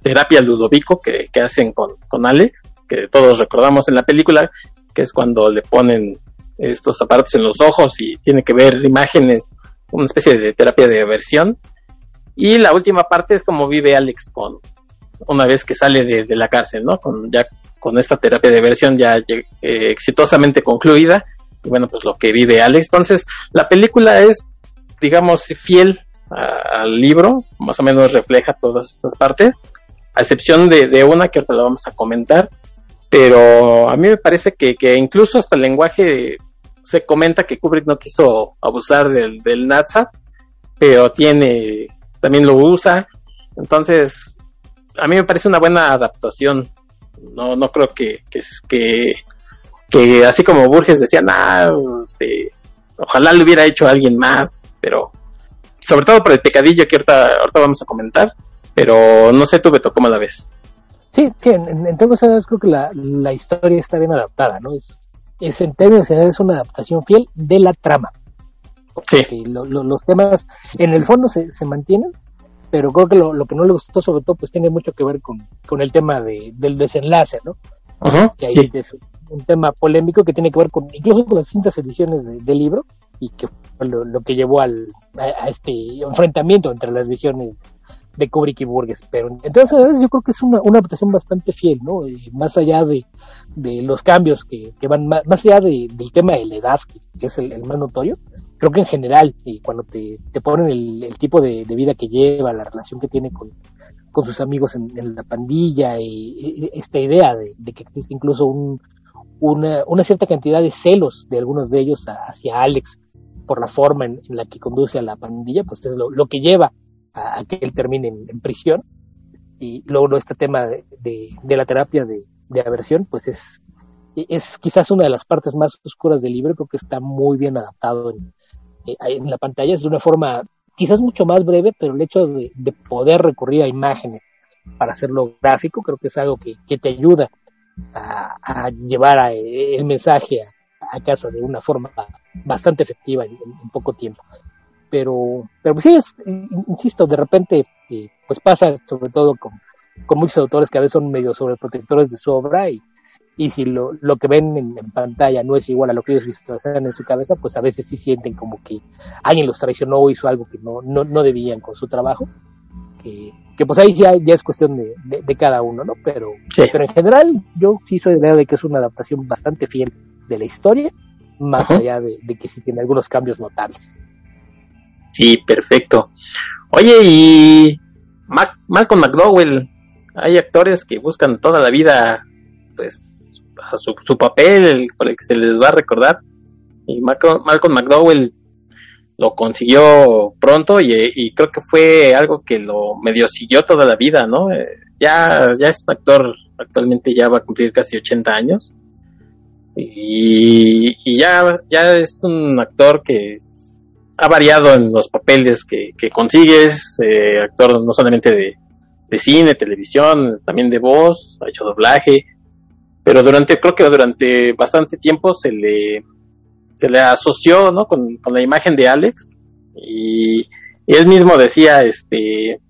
terapia ludovico que, que hacen con, con Alex que todos recordamos en la película que es cuando le ponen estos aparatos en los ojos y tiene que ver imágenes, una especie de terapia de aversión. Y la última parte es como vive Alex con una vez que sale de, la cárcel, ¿no? Con ya con esta terapia de aversión ya eh, exitosamente concluida. Y bueno, pues lo que vive Alex. Entonces, la película es, digamos, fiel al libro, más o menos refleja todas estas partes, a excepción de, una que ahorita la vamos a comentar, pero a mí me parece que, que incluso hasta el lenguaje se comenta que Kubrick no quiso abusar del, del Natsat, pero tiene, también lo usa, entonces a mí me parece una buena adaptación, no, no creo que, que, que, que así como Burges decía, nah, este, ojalá lo hubiera hecho alguien más, pero sobre todo por el pecadillo que ahorita, ahorita vamos a comentar, pero no sé tú, Beto, ¿cómo la ves? Sí, que en, en términos creo que la, la, historia está bien adaptada, ¿no? Es, es en términos generales es una adaptación fiel de la trama. Sí. Lo, lo, los temas en el fondo se, se mantienen, pero creo que lo, lo, que no le gustó sobre todo pues tiene mucho que ver con, con el tema de, del desenlace, ¿no? Ajá, que ahí sí. es un tema polémico que tiene que ver con incluso con las distintas ediciones de, del libro y que fue lo, lo que llevó al, a, a, este enfrentamiento entre las visiones de Kubrick y Burgess. Pero entonces yo creo que es una, una adaptación bastante fiel, ¿no? Eh, más allá de, de, los cambios que, que van más, más allá de, del tema de la edad, que, es el, el, más notorio, creo que en general, y cuando te, te ponen el, tipo de, vida que lleva, la relación que tiene con, con sus amigos en, la pandilla, y, y, esta idea de, que existe incluso un, una, una cierta cantidad de celos de algunos de ellos hacia Alex por la forma en, en la que conduce a la pandilla, pues es lo, lo que lleva a, que él termine en, prisión. Y luego este tema de, de, la terapia de, aversión, pues es, es quizás una de las partes más oscuras del libro, creo que está muy bien adaptado en, eh, en la pantalla, es de una forma quizás mucho más breve, pero el hecho de, de poder recurrir a imágenes para hacerlo gráfico, creo que es algo que, que te ayuda a, llevar a, el mensaje a, casa de una forma bastante efectiva en poco tiempo pero, pero pues sí, es, insisto, de repente, eh, pues pasa sobre todo con, con muchos autores que a veces son medio sobreprotectores de su obra y, y si lo, lo que ven en, en, pantalla no es igual a lo que ellos visualizan en su cabeza, pues a veces sí sienten como que alguien los traicionó o hizo algo que no, no, no debían con su trabajo, que, que pues ahí ya, ya es cuestión de, de, de cada uno, ¿no? Pero, sí. pero en general yo sí soy de la idea de que es una adaptación bastante fiel de la historia, más Ajá. allá de, de que sí tiene algunos cambios notables. Sí, perfecto. Oye, y Malcolm McDowell, hay actores que buscan toda la vida, pues, su, su papel por el que se les va a recordar. Y Malcolm, McDowell lo consiguió pronto y, creo que fue algo que lo medio siguió toda la vida, ¿no? Eh, ya, ya es un actor, actualmente ya va a cumplir casi 80 años. Y, y ya, ya es un actor que ha variado en los papeles que, consigues, eh, actor no solamente de, cine, televisión, también de voz, ha hecho doblaje, pero durante, creo que durante bastante tiempo se le, se le asoció, ¿no? Con, con la imagen de Alex y, él mismo decía, este,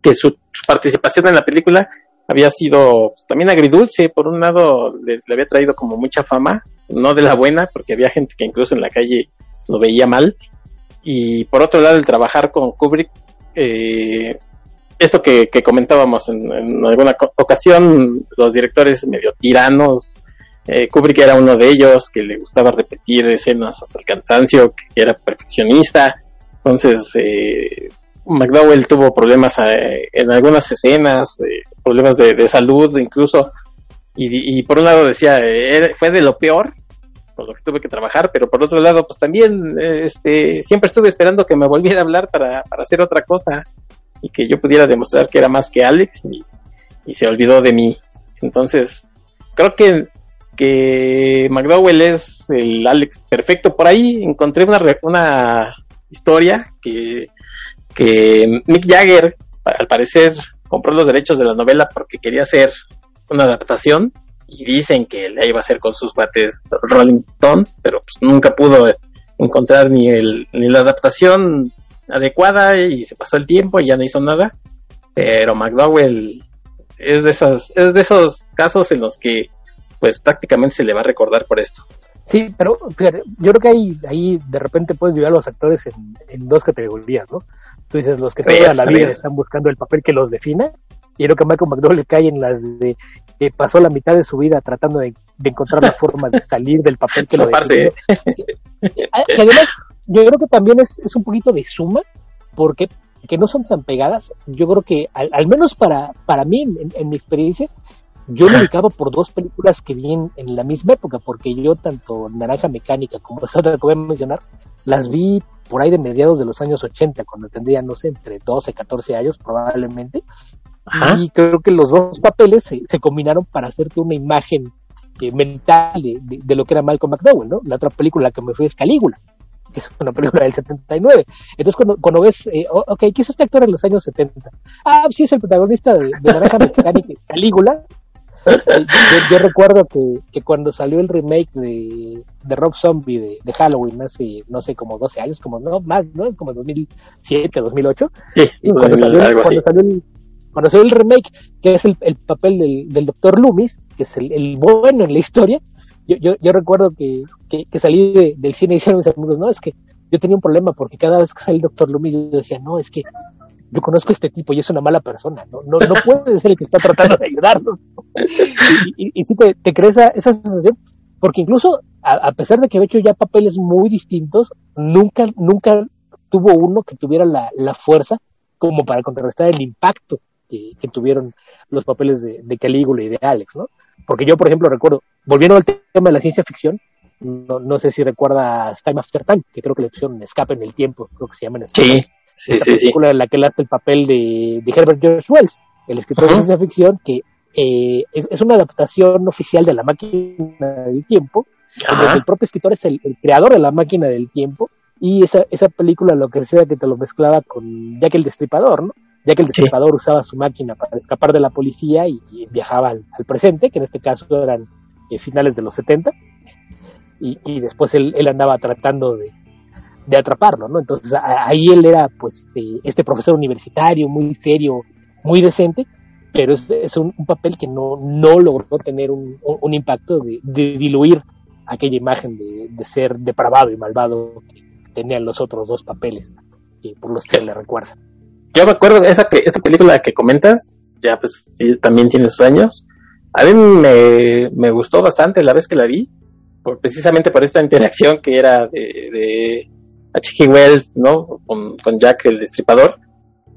que su, participación en la película había sido pues, también agridulce, por un lado le había traído como mucha fama, no de la buena, porque había gente que incluso en la calle lo veía mal. Y por otro lado, el trabajar con Kubrick, eh, esto que, comentábamos en, alguna ocasión, los directores medio tiranos, eh, Kubrick era uno de ellos, que le gustaba repetir escenas hasta el cansancio, que era perfeccionista, entonces eh, McDowell tuvo problemas eh, en algunas escenas, problemas de, salud incluso, y, por un lado decía, fue de lo peor, por lo que tuve que trabajar, pero por otro lado, pues también este, siempre estuve esperando que me volviera a hablar para, para hacer otra cosa y que yo pudiera demostrar que era más que Alex y, se olvidó de mí. Entonces, creo que, que McDowell es el Alex perfecto. Por ahí encontré una, una historia que, que Mick Jagger, al parecer, compró los derechos de la novela porque quería hacer una adaptación y dicen que la iba a hacer con sus bates Rolling Stones, pero pues nunca pudo encontrar ni, el, ni la adaptación adecuada y se pasó el tiempo y ya no hizo nada. Pero McDowell es de esas, es de esos casos en los que pues prácticamente se le va a recordar por esto. Sí, pero yo creo que ahí, ahí de repente puedes llevar a los actores en, dos categorías, ¿no? Tú dices, los que toda la vida están buscando el papel que los defina, y creo que Michael McDowell cae en las de que pasó la mitad de su vida tratando de, encontrar la forma de salir del papel que lo define. además, yo creo que también es, es un poquito de suma, porque que no son tan pegadas, yo creo que al, menos para, para mí, en, mi experiencia, yo me ubicaba por dos películas que vi en, la misma época, porque yo tanto Naranja Mecánica como esa otra que voy a mencionar, las vi por ahí de mediados de los años 80, cuando tendría, no sé, entre 12, 14 años probablemente. Y creo que los dos papeles se, se combinaron para hacerte una imagen eh, mental de, de, lo que era Malcolm McDowell, ¿no? La otra película que me fui es Calígula que es una película del 79. Entonces, cuando, cuando ves, eh, ok, ¿qué es este actor en los años 70? Ah, sí, es el protagonista de, de Naranja Mecánica Calígula. Eh, yo, recuerdo que, que, cuando salió el remake de, de Rob Zombie de, de, Halloween hace, no sé, como 12 años, como no más, ¿no? Es como 2007, 2008. Sí, y cuando, salió, cuando, salió el, cuando salió el remake, que es el, el papel del, del Doctor Loomis, que es el, el bueno en la historia, yo, yo, recuerdo que, que, salí del cine y dijeron mis amigos, no, es que yo tenía un problema porque cada vez que sale el doctor Loomis yo decía, no, es que yo conozco a este tipo y es una mala persona, no, no, no puede ser el que está tratando de ayudarnos. Y, y, sí te, te crea esa, sensación, porque incluso a, pesar de que había hecho ya papeles muy distintos, nunca, nunca tuvo uno que tuviera la, la fuerza como para contrarrestar el impacto que, que tuvieron los papeles de, de Calígula y de Alex, ¿no? Porque yo, por ejemplo, recuerdo, volviendo al tema de la ciencia ficción, no, no sé si recuerdas Time After Time, que creo que la opción Escape en el Tiempo, creo que se llama en español. Sí, sí, película en la que él hace el papel de, Herbert George Wells, el escritor de ciencia ficción, que eh, es, una adaptación oficial de la máquina del tiempo, donde el propio escritor es el, creador de la máquina del tiempo, y esa, esa película lo que sea que te lo mezclaba con Jack el Destripador, ¿no? Ya que el destripador usaba su máquina para escapar de la policía y, viajaba al, presente, que en este caso eran eh, finales de los 70, y, después él, andaba tratando de, atraparlo, ¿no? Entonces ahí él era pues eh, este profesor universitario muy serio, muy decente, pero es, un, papel que no, no logró tener un, impacto de, diluir aquella imagen de, ser depravado y malvado que tenían los otros dos papeles eh, por los que le recuerdan yo me acuerdo de esa, que, esa película que comentas, ya pues sí, también tiene sus años. A mí me, me gustó bastante la vez que la vi, por, precisamente por esta interacción que era de, de H.G. Wells, ¿no? Con, con, Jack el Destripador.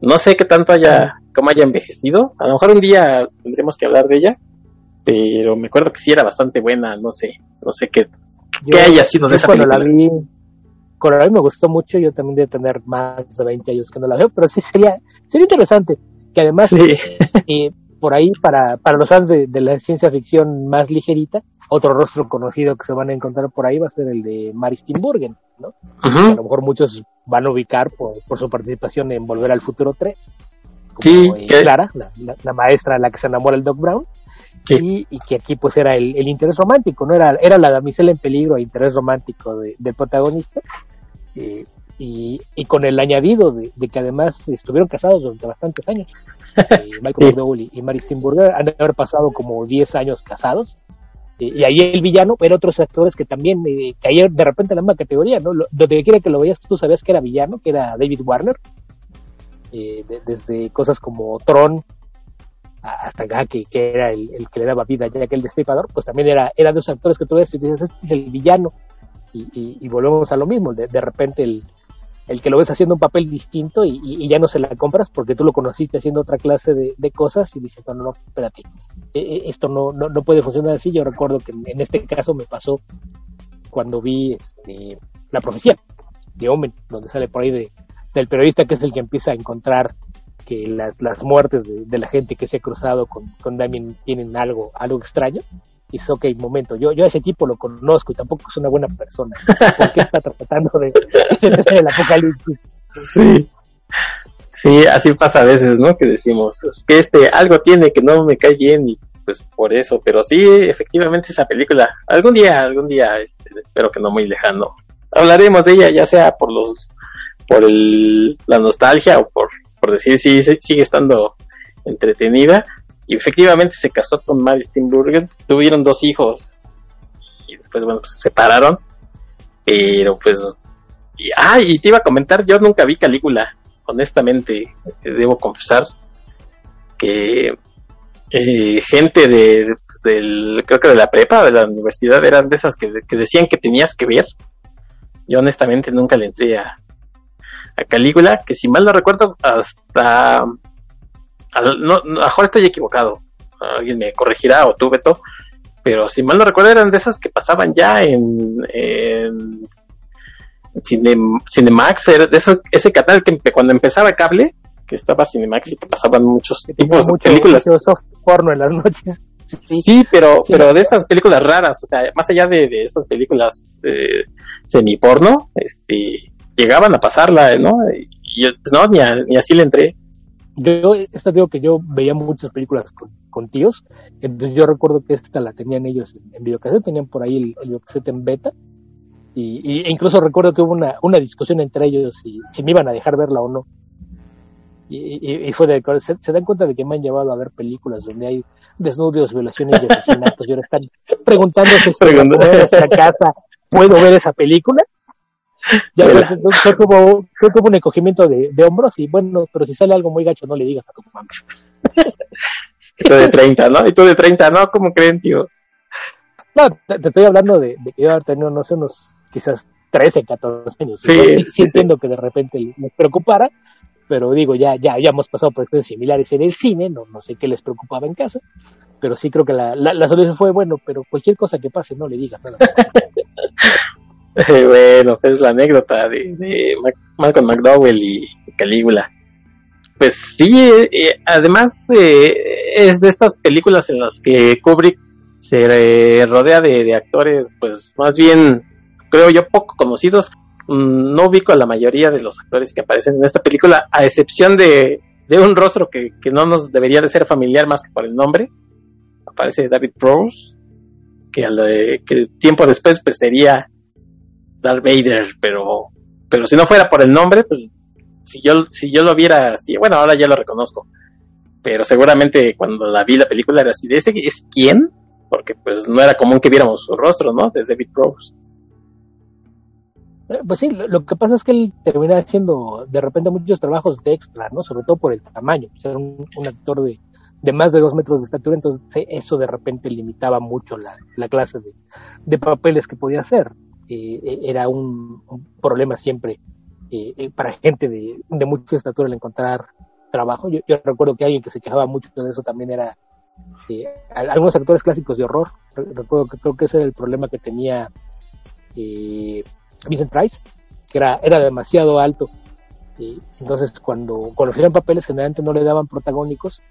No sé qué tanto haya, cómo haya envejecido. A lo mejor un día tendremos que hablar de ella, pero me acuerdo que sí era bastante buena, no sé, no sé qué, qué haya sido de esa película. La vi, a mí me gustó mucho, yo también de tener más de 20 años que no la veo, pero sí sería, sería interesante, que además, eh, por ahí, para, para los fans de, la ciencia ficción más ligerita, otro rostro conocido que se van a encontrar por ahí va a ser el de Mary Steenburgen, ¿no? A lo mejor muchos van a ubicar por, por su participación en Volver al Futuro 3. Como, sí, eh, Clara, la, la, maestra a la que se enamora el Doc Brown. Y, que aquí pues era el, el, interés romántico, ¿no? Era, era la damisela en peligro, el interés romántico de, del protagonista. Eh, y, y, con el añadido de, que además estuvieron casados durante bastantes años. Eh, Michael McDowell y, Mary Steenburgen han de haber pasado como 10 años casados. Eh, y ahí el villano era otros actores que también cayeron de repente en la misma categoría, ¿no? donde quiera que lo veas, tú sabías que era villano, que era David Warner. de- desde cosas como Tron hasta Gake, que era el, el que le daba vida a Jack el Destripador, pues también era, era de esos actores que tú ves y dices, este es el villano. Y, y- volvemos a lo mismo, de, repente el, el que lo ves haciendo un papel distinto y, ya no se la compras porque tú lo conociste haciendo otra clase de, cosas y dices, no, no, no, espérate, eh, eh, esto no, no, no puede funcionar así. Yo recuerdo que en, en este caso me pasó cuando vi este, La Profecía de Omen, donde sale por ahí de, del periodista que es el que empieza a encontrar que las, las muertes de, de la gente que se ha cruzado con, con Damien tienen algo, algo extraño. Dices, ok, momento, yo, yo a ese tipo lo conozco y tampoco es una buena persona. ¿Por qué está tratando de, de el apocalipsis? Sí. Sí, así pasa a veces, ¿no? Que decimos, es que este algo tiene que no me cae bien y pues por eso, pero sí, efectivamente esa película, algún día, algún día, este, espero que no muy lejano, hablaremos de ella, ya sea por los, por el, la nostalgia o por, por decir si sí, sigue estando entretenida. Y efectivamente se casó con Mary Steenburgen, tuvieron dos hijos y después, bueno, pues se separaron, pero pues y, ah, y te iba a comentar, yo nunca vi Calígula, honestamente, debo confesar que eh, gente de, del, creo que de la prepa, de la universidad, eran de esas que, que decían que tenías que ver. Yo honestamente nunca le entré a, a Calígula, que si mal no recuerdo, hasta... al- no, no, a lo mejor estoy equivocado, alguien me corregirá o tú, Beto, pero si mal no recuerdo eran de esas que pasaban ya en, en Cine- Cinemax, era de eso, ese canal que cuando empezaba cable, que estaba Cinemax y que pasaban muchos Que tipos de películas. soft porno en las noches. Sí, pero, Sí. pero de estas películas raras, o sea, más allá de, de estas películas eh, semiporno, este, llegaban a pasarla, ¿no? Y yo, pues, no, ni, a- ni así le entré. Yo, esta digo que yo veía muchas películas con, con tíos, entonces yo recuerdo que esta la tenían ellos en, en videocassette, tenían por ahí el, el videocassette en beta, y, y- e incluso recuerdo que hubo una, una discusión entre ellos si, si me iban a dejar verla o no. Y, y- y fue de se, se dan cuenta de que me han llevado a ver películas donde hay desnudos, violaciones y asesinatos, y ahora están preguntándose si casa puedo ver esa película. Ya pues, entonces fue como, fue como un encogimiento de, de hombros y bueno, pero si sale algo muy gacho no le digas a tu mamá. Y tú de 30, ¿no? Y tú de 30, ¿no? ¿Cómo creen, tíos? No, te, te estoy hablando de, de que yo haber tenido, no sé, unos quizás 13, 14 años. Sí, Yo sí, sí, sí sí. entiendo que de repente les preocupara, pero digo, ya, ya, ya hemos pasado por experiencias similares en el cine, no, no sé qué les preocupaba en casa, pero sí creo que la, la, la solución fue, bueno, pero cualquier cosa que pase no le digas nada. Bueno, es la anécdota de, de Malcolm McDowell y Calígula. Pues sí, eh, además eh, es de estas películas en las que Kubrick se eh, rodea de, de actores, pues más bien, creo yo, poco conocidos. Mm, No ubico a la mayoría de los actores que aparecen en esta película, a excepción de, de un rostro que, que no nos debería de ser familiar más que por el nombre. Aparece David Prowse, que, al, eh, que tiempo después pues sería Darth Vader, pero pero si no fuera por el nombre, pues si yo si yo lo viera así, bueno, ahora ya lo reconozco. Pero seguramente cuando la vi la película era así, ¿de ese es quién? Porque pues no era común que viéramos su rostro, ¿no? De David Prowse. Eh, Pues sí, lo, que pasa es que él termina haciendo de repente muchos trabajos de extra, ¿no? Sobre todo por el tamaño. O sea, era un, un actor de, de más de dos metros de estatura, entonces eh, eso de repente limitaba mucho la, la clase de, de papeles que podía hacer. Eh, eh, era un, problema siempre eh, eh, para gente de, de mucha estatura el encontrar trabajo. Yo, recuerdo que alguien que se quejaba mucho de eso también era eh, al- algunos actores clásicos de horror. Re- Recuerdo que creo que ese era el problema que tenía Vincent Price, que era, era demasiado alto. Entonces, cuando, cuando hacían papeles, generalmente no le daban protagónicos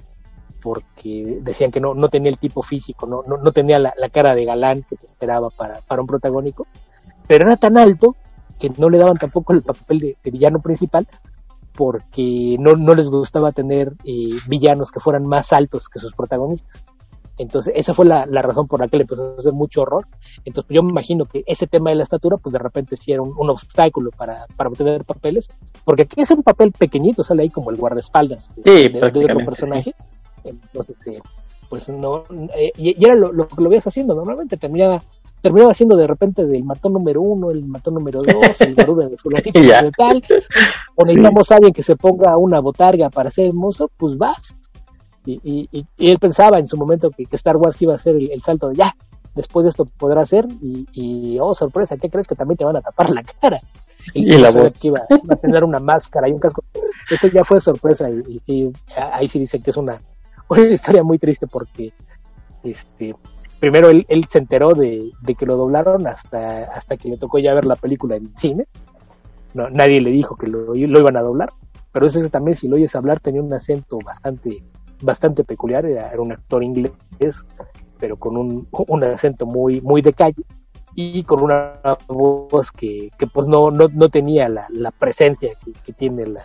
porque decían que no, tenía el tipo físico, no, no, no tenía la, la cara de galán que se esperaba para, para un protagónico, pero era tan alto que no le daban tampoco el papel de, de villano principal porque no, no les gustaba tener eh, villanos que fueran más altos que sus protagonistas. Entonces, esa fue la, la razón por la que le empezó a hacer mucho horror. Entonces, pues, yo me imagino que ese tema de la estatura, pues de repente sí era un, un obstáculo para, para obtener papeles, porque aquí es un papel pequeñito, sale ahí como el guardaespaldas de, Sí, de- otro personaje. Entonces, eh, pues no, eh, y, y era lo, lo que lo veías haciendo. Normalmente terminaba terminaba siendo de repente del matón número uno, el matón número dos, el garuda de fulanito de tal, o necesitamos a alguien que se ponga una botarga para ser el monstruo, pues vas. Y, y, y, él pensaba en su momento que, que Star Wars iba a ser el, salto de ya, después de esto podrá ser, y, y, oh sorpresa, ¿qué crees que también te van a tapar la cara? Y, la voz. Que iba, a tener una máscara y un casco. Eso ya fue sorpresa, y, y ahí sí dicen que es una, una historia muy triste porque este primero él, se enteró de, que lo doblaron hasta, hasta que le tocó ya ver la película en cine. No, nadie le dijo que lo, iban a doblar, pero eso también si lo oyes hablar tenía un acento bastante, bastante peculiar, era, un actor inglés, pero con un, un acento muy, muy de calle y con una voz que, que pues no, no, no tenía la, la presencia que, tiene la,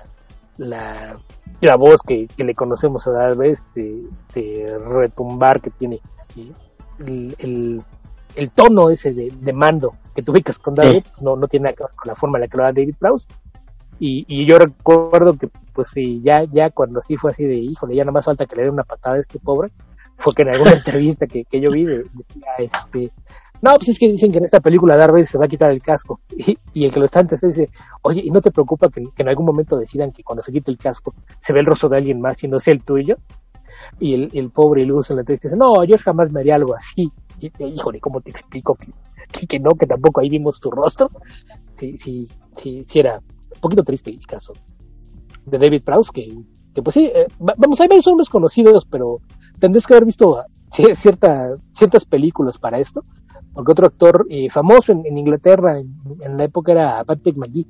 la, la voz que, le conocemos a Darth de, de retumbar que tiene el, el, tono ese de, de, mando que tú ubicas con David no, no tiene nada que ver con la forma en la que lo da David Prowse. Y, y yo recuerdo que, pues sí, ya, ya cuando sí fue así de, híjole, ya nada más falta que le dé una patada a este pobre, fue que en alguna entrevista que, que yo vi, de, este, no, pues es que dicen que en esta película Darth se va a quitar el casco. Y, y el que lo está antes dice, oye, ¿y no te preocupa que, que, en algún momento decidan que cuando se quite el casco se ve el rostro de alguien más y no sea el tuyo? Y el, el pobre Luz en la entrevista dice, no, yo jamás me haría algo así. Y, híjole, ¿cómo te explico que, que, no, que tampoco ahí vimos tu rostro? Sí, sí, sí, sí era un poquito triste el caso de David Prowse, que, que pues sí, eh, vamos, hay varios hombres conocidos, pero tendrías que haber visto cierta, ciertas películas para esto, porque otro actor eh, famoso en, Inglaterra en, la época era Patrick McGee,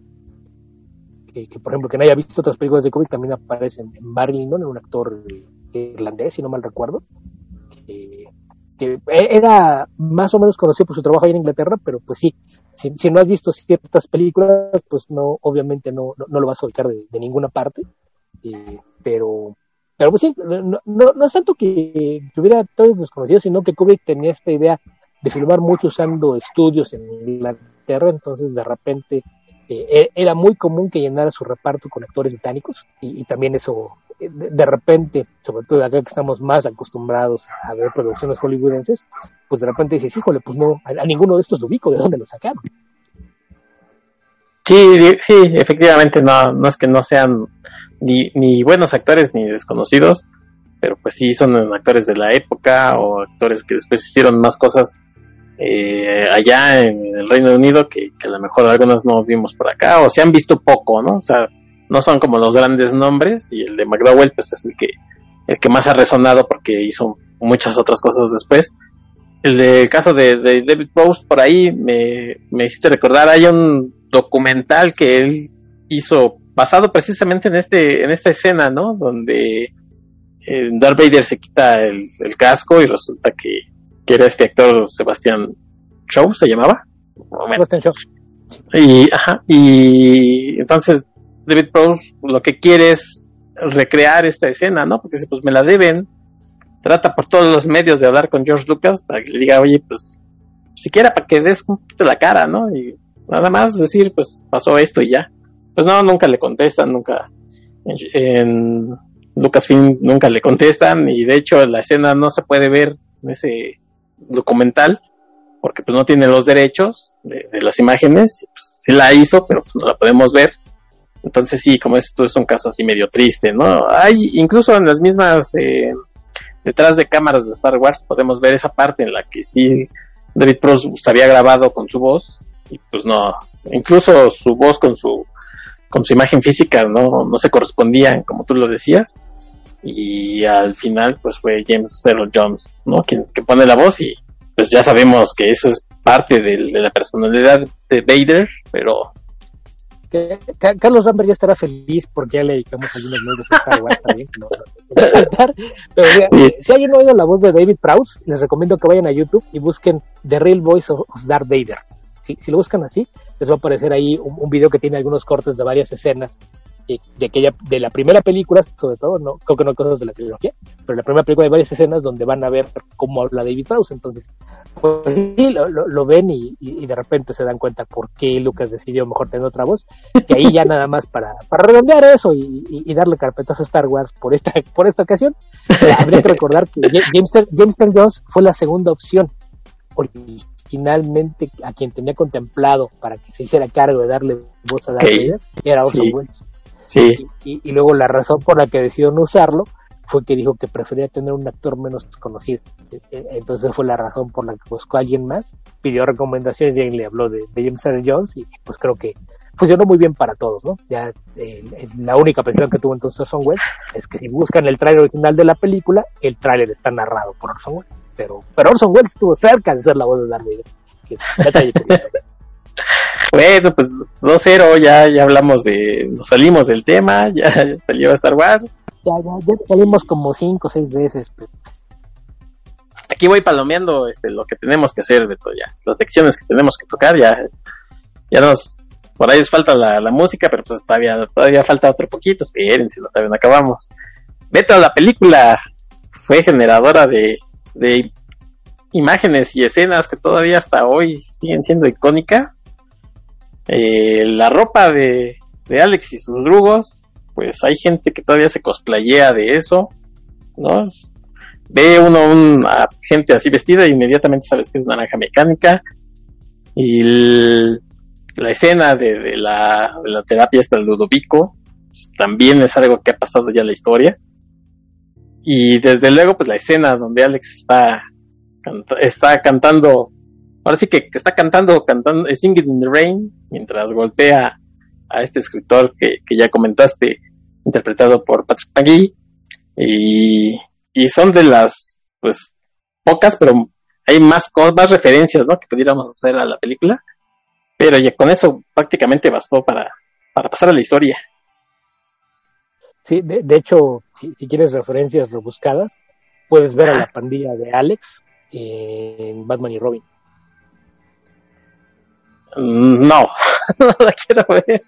que, que, por ejemplo, que no haya visto otras películas de cómic también aparece en, en Barry Lyndon, un actor eh, irlandés, si no mal recuerdo, que, era más o menos conocido por su trabajo ahí en Inglaterra, pero pues sí, si, no has visto ciertas películas, pues no, obviamente no, no, lo vas a ubicar de, ninguna parte, pero pero pues sí, no, no, es tanto que tuviera todos desconocidos, sino que Kubrick tenía esta idea de filmar mucho usando estudios en Inglaterra, entonces de repente eh, e, era muy común que llenara su reparto con actores británicos y, también eso de, repente, sobre todo acá que estamos más acostumbrados a ver producciones hollywoodenses, pues de repente dices, híjole, pues no, a, ninguno de estos lo ubico, ¿de dónde lo sacaron? Sí, sí, efectivamente, no, no es que no sean ni, ni buenos actores ni desconocidos, pero pues sí son actores de la época o actores que después hicieron más cosas eh, allá en el Reino Unido que, a lo mejor algunos no vimos por acá o se han visto poco, ¿no? O sea, no son como los grandes nombres y el de McDowell pues es el que el que más ha resonado porque hizo muchas otras cosas después. El del caso de, David Post por ahí me, me hiciste recordar, hay un documental que él hizo basado precisamente en este en esta escena, ¿no? Donde eh, Darth Vader se quita el casco y resulta que que era este actor Sebastián Shaw, se llamaba. Sebastián Shaw. Y, ajá, y entonces David Prowse lo que quiere es recrear esta escena, ¿no? Porque si pues me la deben, trata por todos los medios de hablar con George Lucas para que le diga, oye, pues siquiera para que des la cara, ¿no? Y nada más decir, pues pasó esto y ya. Pues no, nunca le contestan, nunca. En, Lucasfilm nunca le contestan y de hecho la escena no se puede ver en ese documental, porque pues no tiene los derechos de, las imágenes, pues, la hizo, pero pues, no la podemos ver. Entonces sí, como esto es un caso así medio triste, ¿no? Hay incluso en las mismas, eh, detrás de cámaras de Star Wars, podemos ver esa parte en la que sí David Prost había grabado con su voz, y pues no, incluso su voz con su con su imagen física no, no se correspondía, como tú lo decías y al final pues fue James Earl Jones, ¿no? Quien que pone la voz y pues ya sabemos que eso es parte de, la personalidad de Vader, pero Carlos Rambert ya estará feliz porque ya le dedicamos algunos minutos a Star Wars también. pero si alguien no ha oído la voz de David Prowse, les recomiendo que vayan a YouTube y busquen The Real Voice of, Darth Vader. Si, si, lo buscan así, les va a aparecer ahí un, un, video que tiene algunos cortes de varias escenas de aquella, de la primera película, sobre todo, no, creo que no cosas de la trilogía, pero la primera película hay varias escenas donde van a ver cómo habla David Prowse, entonces, pues sí, lo, lo, ven y, y, de repente se dan cuenta por qué Lucas decidió mejor tener otra voz, que ahí ya nada más para, para redondear eso y, y, darle carpetazo a Star Wars por esta, por esta ocasión, habría que recordar que James, James Jones fue la segunda opción originalmente a quien tenía contemplado para que se hiciera cargo de darle voz a Darth Vader era Orson Sí. Welles. Sí, Y, y luego la razón por la que decidió no usarlo fue que dijo que prefería tener un actor menos conocido. E- e- Entonces fue la razón por la que buscó a alguien más, pidió recomendaciones y alguien le habló de, de James Earl Jones y pues creo que funcionó muy bien para todos, ¿no? Ya eh, la única presión que tuvo entonces Orson Welles es que si buscan el tráiler original de la película, el tráiler está narrado por Orson Welles. Pero, pero Orson Welles estuvo cerca de ser la voz de Darth Vader. bueno, pues 2-0, ya, ya hablamos de, nos salimos del tema, ya salió Star Wars. ya, ya, ya salimos como cinco o seis veces, pero Aquí voy palomeando este, lo que tenemos que hacer, Beto, ya. Las secciones que tenemos que tocar, ya, ya nos, por ahí les falta la, la música, pero pues todavía, todavía falta otro poquito, espérense, no, todavía no acabamos. Beto, la película fue generadora de, de imágenes y escenas que todavía hasta hoy siguen siendo icónicas. Eh, la ropa de, de Alex y sus drugos, pues hay gente que todavía se cosplayea de eso, ¿no? Ve uno un- a gente así vestida y inmediatamente sabes que es naranja mecánica. Y la escena de, la, de la terapia hasta el Ludovico pues, también es algo que ha pasado ya en la historia. Y desde luego, pues la escena donde Alex está, está cantando, ahora sí que, que está cantando, cantando eh, Singing in the Rain, mientras golpea a este escritor que, que ya comentaste, interpretado por Patrick McGee. Y, y son de las, pues, pocas, pero hay más cosas, más referencias, ¿no? Que pudiéramos hacer a la película. Pero ya con eso prácticamente bastó para, para pasar a la historia. Sí, de, de hecho, si, si quieres referencias rebuscadas, puedes ver a la pandilla de Alex en Batman y Robin. No, no la quiero ver.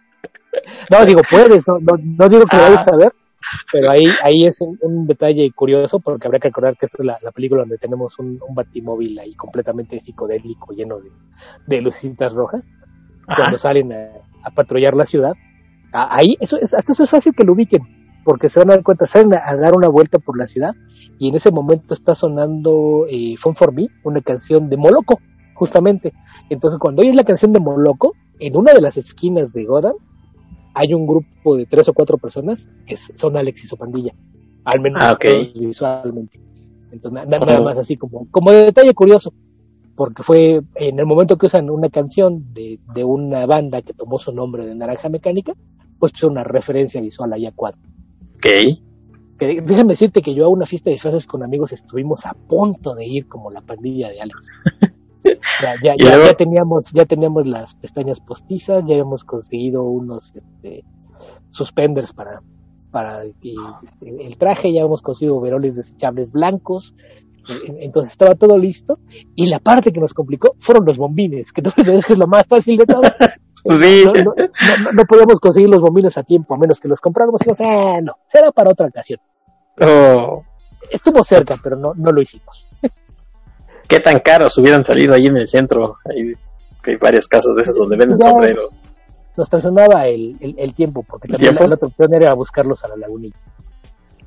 No, digo, puedes, no, no, no digo que lo Ah. vayas a ver, pero ahí, ahí es un, un detalle curioso porque habría que recordar que esta es la, la película donde tenemos un, un batimóvil ahí completamente psicodélico, lleno de, de lucecitas rojas, Ajá. cuando salen a, a patrullar la ciudad. Ahí, eso es, hasta eso es fácil que lo ubiquen, porque se van a dar cuenta, salen a, a dar una vuelta por la ciudad y en ese momento está sonando eh, Fun for Me, una canción de Moloco, justamente. Entonces, cuando oyes la canción de Moloco, en una de las esquinas de Gotham, hay un grupo de tres o cuatro personas que son Alex y su pandilla, al menos Ah, visualmente. Entonces, na- na- nada más así como, como de detalle curioso, porque fue en el momento que usan una canción de, de una banda que tomó su nombre de Naranja Mecánica, pues es una referencia visual ahí a cuadro. Ok. Que déjame decirte que yo a una fiesta de disfraces con amigos estuvimos a punto de ir como la pandilla de Alex. Ya, ya, ya, luego- ya teníamos, ya teníamos las pestañas postizas, ya habíamos conseguido unos este, suspenders para, para y- el traje, ya habíamos conseguido veroles desechables blancos, entonces estaba todo listo, y la parte que nos complicó fueron los bombines, que que es lo más fácil de todo. Pues sí. No, no, no- no- no podíamos conseguir los bombines a tiempo, a menos que los compráramos, y dijimos, "Ah, no, será para otra ocasión. Oh, Estuvo cerca, pero no, no lo hicimos. ¿Qué tan caros hubieran salido ahí en el centro? Hay, hay varias casas de esas donde venden Ya. sombreros. Nos traicionaba el, el, el tiempo, porque ¿El también tiempo? La, la otra opción era buscarlos a la lagunilla.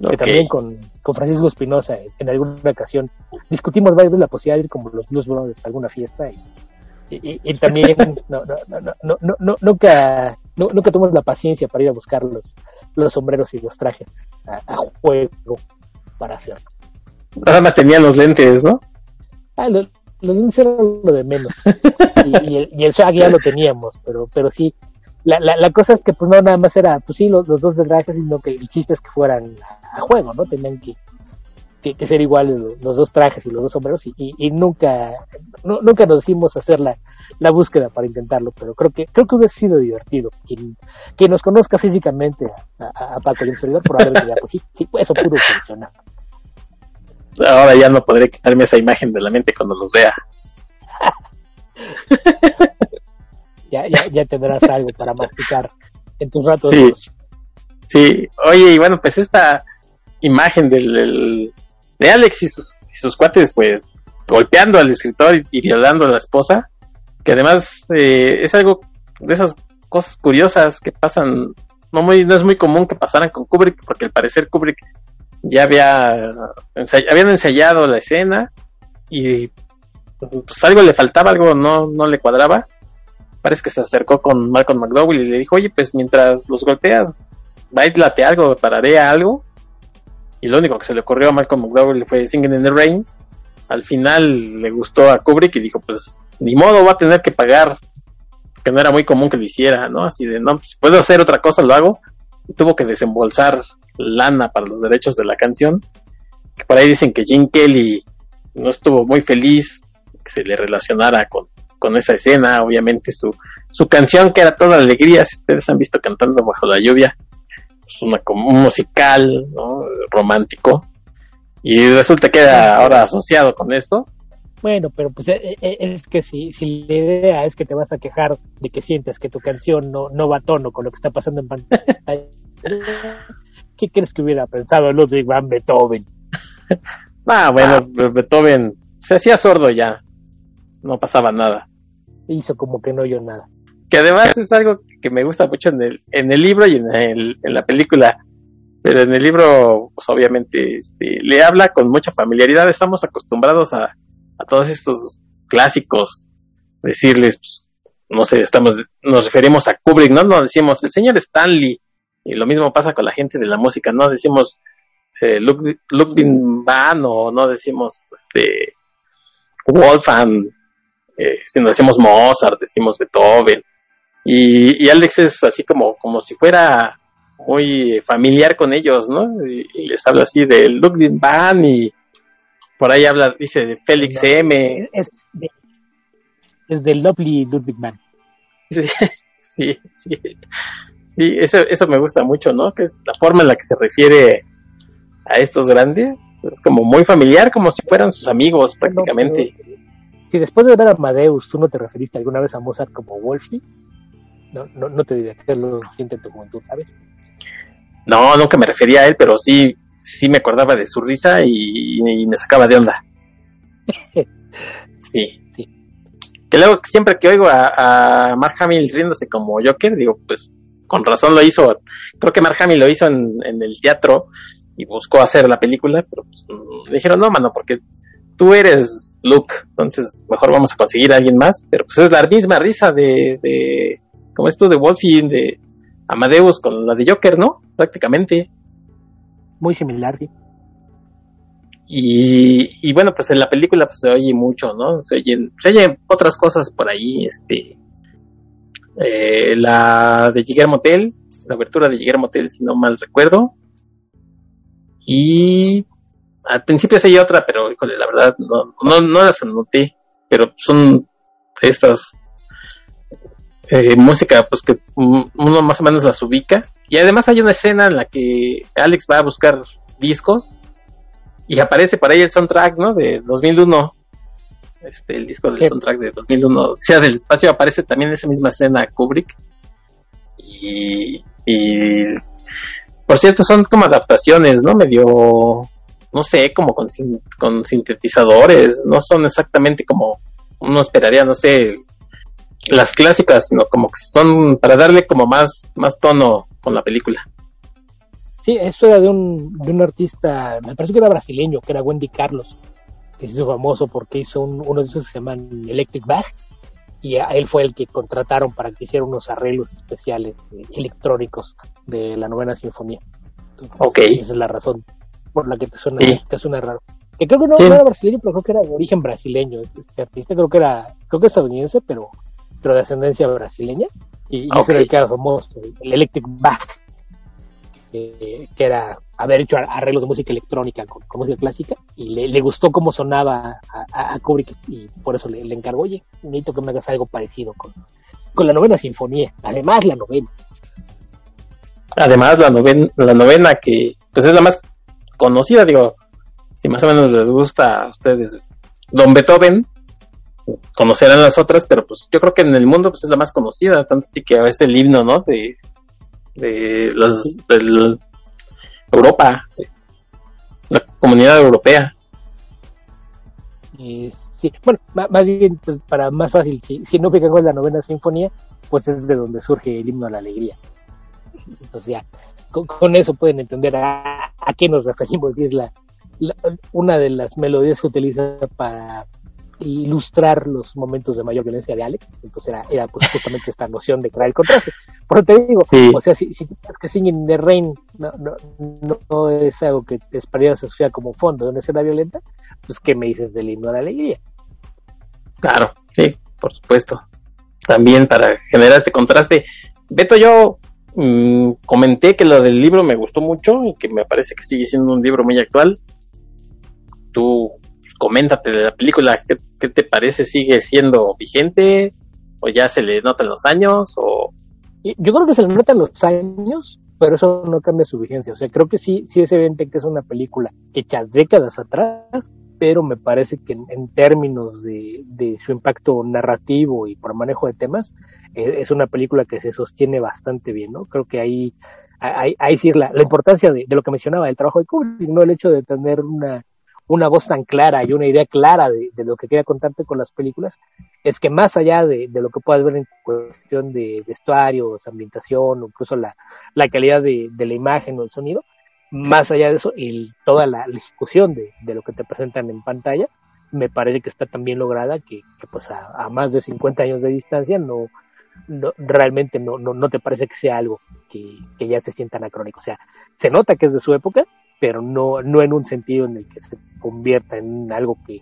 Que también con, con Francisco Espinosa, en, en alguna ocasión, discutimos varias veces la posibilidad de ir como los Blues Brothers a alguna fiesta. Y, y, y- y también no, no, no, no, no, no, no- nunca, no- nunca tuvimos la paciencia para ir a buscar los, los sombreros y los trajes a, a juego para hacerlo. Nada más tenían los lentes, ¿no? Ah, lo, los niños eran lo de menos. Y, y el, swag ya lo teníamos, pero, pero sí. La, la, cosa es que pues no nada más era, pues sí, los, dos de traje, sino que el chiste es que fueran a, a juego, ¿no? Tenían que, que, ser iguales los, dos trajes y los dos sombreros y, y, nunca, nu- nunca nos hicimos hacer la, la búsqueda para intentarlo, pero creo que, creo que hubiera sido divertido. Quien, quien nos conozca físicamente a, a, a Paco y el servidor probablemente pues sí, sí, eso pudo funcionar. Ahora ya no podré quitarme esa imagen de la mente cuando los vea. Ya, ya, ya tendrás algo para masticar en tus ratos. Sí. Sí, oye, y bueno, pues esta imagen del, del- de Alex y sus, y sus cuates, pues golpeando al escritor y, y violando a la esposa, que además eh, es algo de esas cosas curiosas que pasan, no muy no es muy común que pasaran con Kubrick, porque al parecer Kubrick ya había habían ensayado la escena y pues algo le faltaba, algo no, no le cuadraba. Parece que se acercó con Malcolm McDowell y le dijo, oye, pues mientras los golpeas, bailate algo, tararea algo. Y lo único que se le ocurrió a Malcolm McDowell fue Singing in the Rain. Al final le gustó a Kubrick y dijo, pues ni modo, va a tener que pagar. Que no era muy común que lo hiciera, ¿no? Así de, no, si puedo hacer otra cosa, lo hago. Tuvo que desembolsar lana para los derechos de la canción. Que por ahí dicen que Jim Kelly no estuvo muy feliz que se le relacionara con, con esa escena. Obviamente su, su canción, que era toda alegría, si ustedes han visto cantando bajo la lluvia, es una, un musical ¿no? romántico. Y resulta que era ahora asociado con esto. Bueno, pero pues eh, eh, es que si, si la idea es que te vas a quejar de que sientes que tu canción no, no va a tono con lo que está pasando en pantalla, ¿qué crees que hubiera pensado Ludwig van Beethoven? Ah, bueno, Beethoven se hacía sordo ya, no pasaba nada. Hizo como que no oyó nada. Que además es algo que me gusta mucho en el, en el libro y en, el, en la película. Pero en el libro, pues obviamente, este, le habla con mucha familiaridad. Estamos acostumbrados a, a todos estos clásicos, decirles, pues, no sé, estamos, nos referimos a Kubrick, ¿no? No decimos el señor Stanley, y lo mismo pasa con la gente de la música, no decimos eh, Ludwig van o no decimos este Wolfgang, eh, sino decimos Mozart, decimos Beethoven. Y, y, Alex es así como, como si fuera muy familiar con ellos, ¿no? Y, y les habla así de Ludwig van y por ahí habla, dice de Félix M. Es, de, es del Lovely Ludwig van. Sí, sí, sí. Sí, eso, eso me gusta mucho, ¿no? Que es la forma en la que se refiere a estos grandes. Es como muy familiar, como si fueran sus amigos prácticamente. No, si después de ver a Amadeus tú no te referiste alguna vez a Mozart como Wolfie, no, no, no te diría que lo siente en tu juventud, ¿sabes? No, nunca me refería a él, pero sí, sí me acordaba de su risa y, y me sacaba de onda. sí. sí. Que luego siempre que oigo a, a Mark Hamill riéndose como Joker, digo, pues con razón lo hizo. Creo que Mark Hamill lo hizo en, en el teatro y buscó hacer la película, pero pues, le dijeron, no, mano, porque tú eres Luke, entonces mejor vamos a conseguir a alguien más, pero pues es la misma risa de, de como esto de Wolfie, de Amadeus con la de Joker, ¿no? Prácticamente. Muy similar, sí. Y, y bueno, pues en la película pues, se oye mucho, ¿no? Se oyen, se oyen otras cosas por ahí, este, eh, la de Guillermo Tell, la abertura de Guillermo Tell, si no mal recuerdo. Y al principio se oye otra, pero híjole, la verdad no, no, no las anoté, pero son estas eh, música pues que uno más o menos las ubica. Y además hay una escena en la que Alex va a buscar discos y aparece por ahí el soundtrack, ¿no? De 2001 este, el disco del soundtrack de 2001, sea del espacio, aparece también en esa misma escena Kubrick. Y, y, por cierto, son como adaptaciones, ¿no? Medio, no sé, como con, con sintetizadores, no son exactamente como uno esperaría, no sé, las clásicas, sino como que son para darle como más, más tono con la película. Sí, eso era de un, de un artista, me parece que era brasileño, que era Wendy Carlos que se hizo famoso porque hizo un, uno de esos que se llaman Electric Bag y a él fue el que contrataron para que hiciera unos arreglos especiales eh, electrónicos de la novena sinfonía. Entonces, okay. Esa es la razón por la que te suena, sí. te suena raro. Que creo que no, sí. no, era brasileño, pero creo que era de origen brasileño. Este artista creo que era, creo que es estadounidense, pero, pero de ascendencia brasileña. Y, y okay. ese era el que era famoso, el Electric Bag, que, que era haber hecho arreglos de música electrónica con, música clásica y le, le, gustó cómo sonaba a, a, a, Kubrick y por eso le, le, encargó, oye, necesito que me hagas algo parecido con, con la novena sinfonía, además la novena. Además la novena, la novena que pues es la más conocida, digo, si más o menos les gusta a ustedes Don Beethoven, conocerán las otras, pero pues yo creo que en el mundo pues es la más conocida, tanto así que es el himno, ¿no? De, de las, del Europa, la comunidad europea. Eh, sí, bueno, más bien, pues, para más fácil, si, si no pegan con la novena sinfonía, pues es de donde surge el himno a la alegría. Entonces ya, con, con eso pueden entender a, a, qué nos referimos, y es la, la, una de las melodías que utiliza para ilustrar los momentos de mayor violencia de Alex. Entonces era, era pues justamente esta noción de crear el contraste. Por te digo, o sea, si, si que Singing the Rain no, no, no, es algo que esperaría se asociar como fondo de una escena violenta, pues ¿qué me dices del himno de la alegría? Claro, sí, por supuesto. También para generar este contraste. Beto, yo mmm, comenté que lo del libro me gustó mucho y que me parece que sigue siendo un libro muy actual. Tú coméntate de la película, ¿qué, te parece? ¿Sigue siendo vigente? ¿O ya se le notan los años? o Yo creo que se le notan los años, pero eso no cambia su vigencia. O sea, creo que sí, sí es evidente que es una película que echa décadas atrás, pero me parece que en, términos de, su impacto narrativo y por manejo de temas, eh, es una película que se sostiene bastante bien, ¿no? Creo que ahí, ahí, ahí sí es la, la importancia de, de, lo que mencionaba, del trabajo de Kubrick, no el hecho de tener una, una voz tan clara y una idea clara de, lo que quería contarte con las películas, es que más allá de, lo que puedas ver en cuestión de vestuarios, ambientación, incluso la, calidad de, la imagen o el sonido, más allá de eso, y toda la, ejecución de, lo que te presentan en pantalla, me parece que está tan bien lograda que, pues a, más de 50 años de distancia no, realmente no, no, no te parece que sea algo que, que ya se sienta anacrónico. O sea, se nota que es de su época, pero no, no en un sentido en el que se convierta en algo que,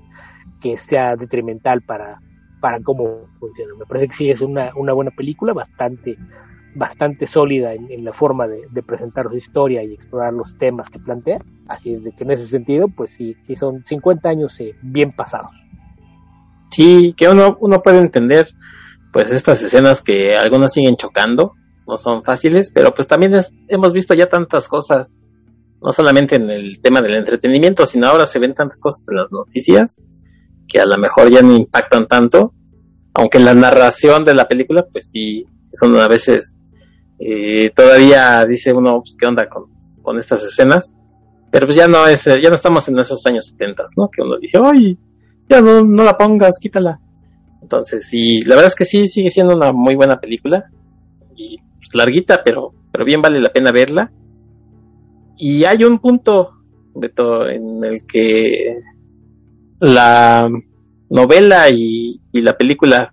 sea detrimental para, para cómo funciona. Me parece que sí es una, una buena película, bastante, bastante sólida en, la forma de, presentar su historia y explorar los temas que plantea. Así es de que en ese sentido, pues sí, sí son 50 años eh, bien pasados. Sí, que uno, uno puede entender pues estas escenas que algunas siguen chocando, no son fáciles, pero pues también hemos visto ya tantas cosas no solamente en el tema del entretenimiento, sino ahora se ven tantas cosas en las noticias que a lo mejor ya no impactan tanto, aunque en la narración de la película, pues sí, son a veces, eh, todavía dice uno, pues, ¿qué onda con, con estas escenas? Pero pues ya no es, ya no estamos en esos años 70, ¿no? Que uno dice, ay, ya no, no la pongas, quítala. Entonces sí, la verdad es que sí, sigue siendo una muy buena película, y pues, larguita, pero, pero bien vale la pena verla y hay un punto, Beto, en el que la novela y, la película,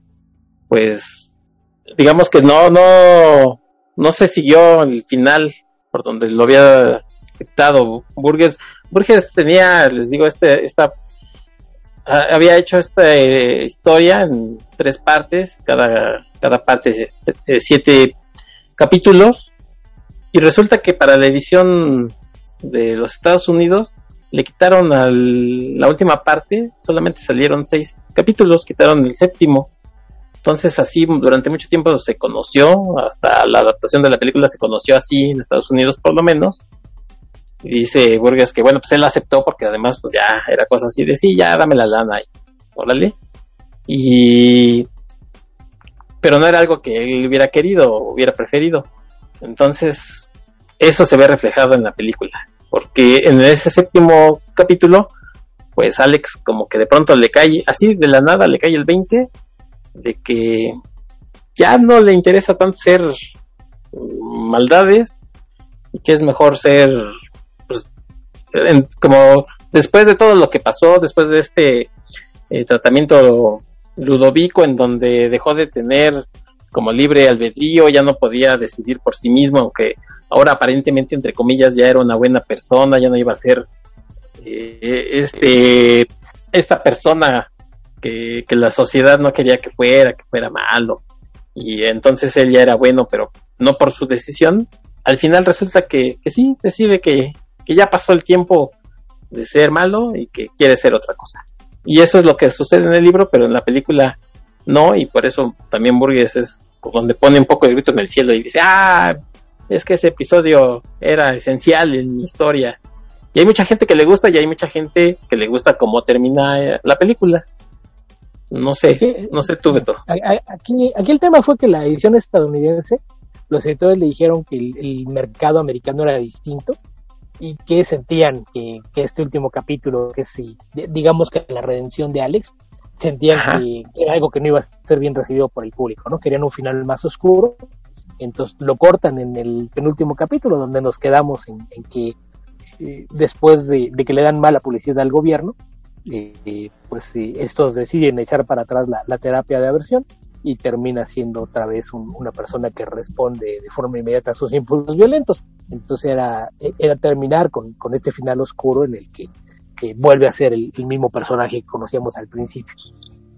pues, digamos que no, no, no se siguió el final por donde lo había aceptado Burgess. Burgess tenía, les digo, este, esta, había hecho esta historia en tres partes, cada, cada parte siete capítulos, y resulta que para la edición de los Estados Unidos le quitaron a la última parte, solamente salieron seis capítulos, quitaron el séptimo. Entonces así durante mucho tiempo se conoció, hasta la adaptación de la película se conoció así en Estados Unidos por lo menos. Y dice Burgess que bueno, pues él aceptó porque además pues ya era cosa así de sí, ya dame la lana y órale. Y pero no era algo que él hubiera querido hubiera preferido. Entonces eso se ve reflejado en la película, porque en ese séptimo capítulo, pues Alex como que de pronto le cae, así de la nada le cae el 20, de que ya no le interesa tanto ser maldades y que es mejor ser pues, como después de todo lo que pasó, después de este eh, tratamiento ludovico en donde dejó de tener como libre albedrío, ya no podía decidir por sí mismo, aunque ahora aparentemente, entre comillas, ya era una buena persona, ya no iba a ser eh, este, esta persona que, la sociedad no quería que fuera, que fuera malo. Y entonces él ya era bueno, pero no por su decisión. Al final resulta que, que sí, decide que, que ya pasó el tiempo de ser malo y que quiere ser otra cosa. Y eso es lo que sucede en el libro, pero en la película no, y por eso también Burgess es donde pone un poco el grito en el cielo y dice, ah, es que ese episodio era esencial en mi historia. Y hay mucha gente que le gusta y hay mucha gente que le gusta cómo termina eh, la película. No sé, no sé tú, Beto. Aquí, aquí el tema fue que la edición estadounidense, los editores le dijeron que el, mercado americano era distinto y que sentían que, este último capítulo, que si, digamos que la redención de Alex, sentían que, que, era algo que no iba a ser bien recibido por el público, ¿no? Querían un final más oscuro entonces lo cortan en el penúltimo capítulo, donde nos quedamos en, que eh, después de, que le dan mala publicidad al gobierno, eh, pues estos deciden echar para atrás la, terapia de aversión y termina siendo otra vez una persona que responde de forma inmediata a sus impulsos violentos. Entonces era, era terminar con, con este final oscuro en el que, vuelve a ser el, mismo personaje que conocíamos al principio.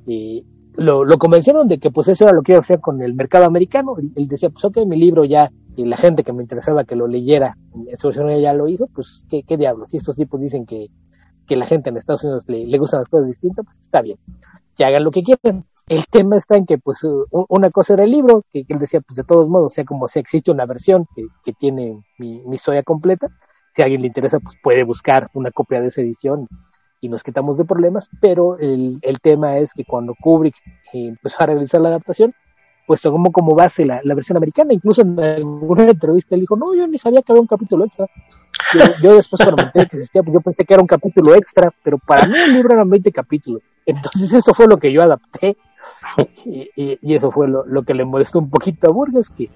Y lo, lo, convencieron de que pues eso era lo que iba a hacer con el mercado americano. Él, decía, pues ok, mi libro ya, y la gente que me interesaba que lo leyera, ya lo hizo, pues qué, qué diablos. Si estos tipos dicen que, que la gente en Estados Unidos le, le gustan las cosas distintas, pues está bien, que hagan lo que quieran. El tema está en que, pues, una cosa era el libro, que, él decía, pues, de todos modos, sea como si existe una versión que, que tiene mi, mi historia completa, si a alguien le interesa, pues puede buscar una copia de esa edición y nos quitamos de problemas, pero el, el tema es que cuando Kubrick eh, empezó a realizar la adaptación, pues tomó como base la, la, versión americana, incluso en alguna entrevista él dijo, no, yo ni sabía que había un capítulo extra. Yo, después cuando me enteré que existía, pues yo pensé que era un capítulo extra, pero para mí el libro eran 20 capítulos. Entonces eso fue lo que yo adapté y, y, eso fue lo, lo, que le molestó un poquito a Burgess, que,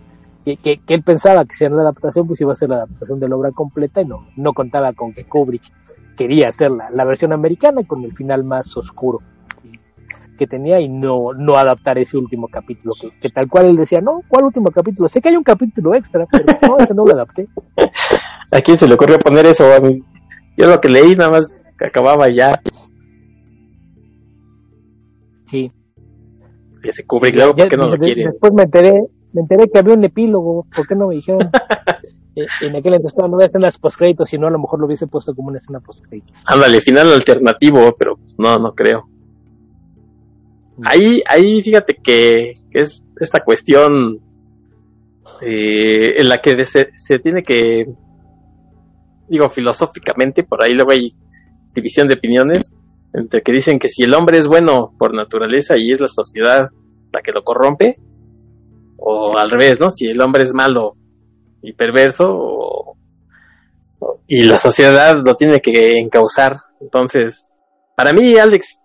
que, que, él pensaba que si era la adaptación, pues iba a ser la adaptación de la obra completa y no, no contaba con que Kubrick quería hacer la, versión americana con el final más oscuro que tenía y no, no adaptar ese último capítulo, que, tal cual él decía, no, ¿cuál último capítulo? Sé que hay un capítulo extra, pero no, ese no lo adapté. ¿A quién se le ocurrió poner eso? Yo lo que leí nada más que acababa ya. Sí. Ese Kubrick, luego, ¿por qué no lo quiere? Después me enteré, me enteré que había un epílogo, ¿por qué no me dijeron? Eh, en aquel entonces no había escenas postcréditos, sino a lo mejor lo hubiese puesto como una escena postcréditos. Ándale, final alternativo, pero no, no creo. Ahí, ahí fíjate que es esta cuestión eh, en la que se, se, tiene que, digo, filosóficamente, por ahí luego hay división de opiniones, entre que dicen que si el hombre es bueno por naturaleza y es la sociedad la que lo corrompe, o al revés, ¿no? Si el hombre es malo y perverso, y la sociedad lo tiene que encauzar. Entonces, para mí, Alex,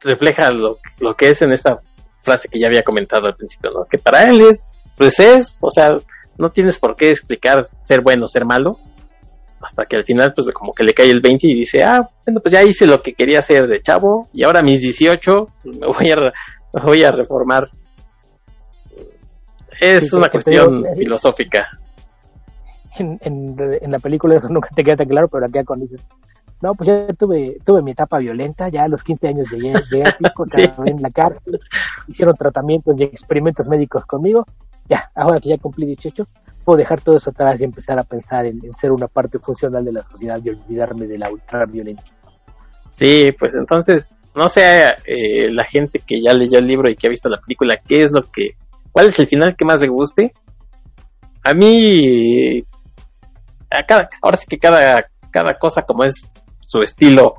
refleja lo, lo que es en esta frase que ya había comentado al principio, ¿no? Que para él es, pues es, o sea, no tienes por qué explicar ser bueno, ser malo, hasta que al final, pues como que le cae el 20 y dice, ah, bueno, pues ya hice lo que quería hacer de chavo, y ahora mis 18, pues, me voy a, voy a reformar. Es una cuestión filosófica. En, en, en, la película eso nunca te queda tan claro, pero acá cuando dices, no, pues ya tuve, tuve mi etapa violenta, ya a los 15 años llegué, llegué a pico, en la cárcel, hicieron tratamientos y experimentos médicos conmigo, ya, ahora que ya cumplí 18, puedo dejar todo eso atrás y empezar a pensar en, ser una parte funcional de la sociedad y olvidarme de la ultraviolencia. Sí, pues entonces, no sé, eh, la gente que ya leyó el libro y que ha visto la película, ¿qué es lo que, cuál es el final que más le guste? A mí, cada, ahora sí que cada, cada cosa como es su estilo,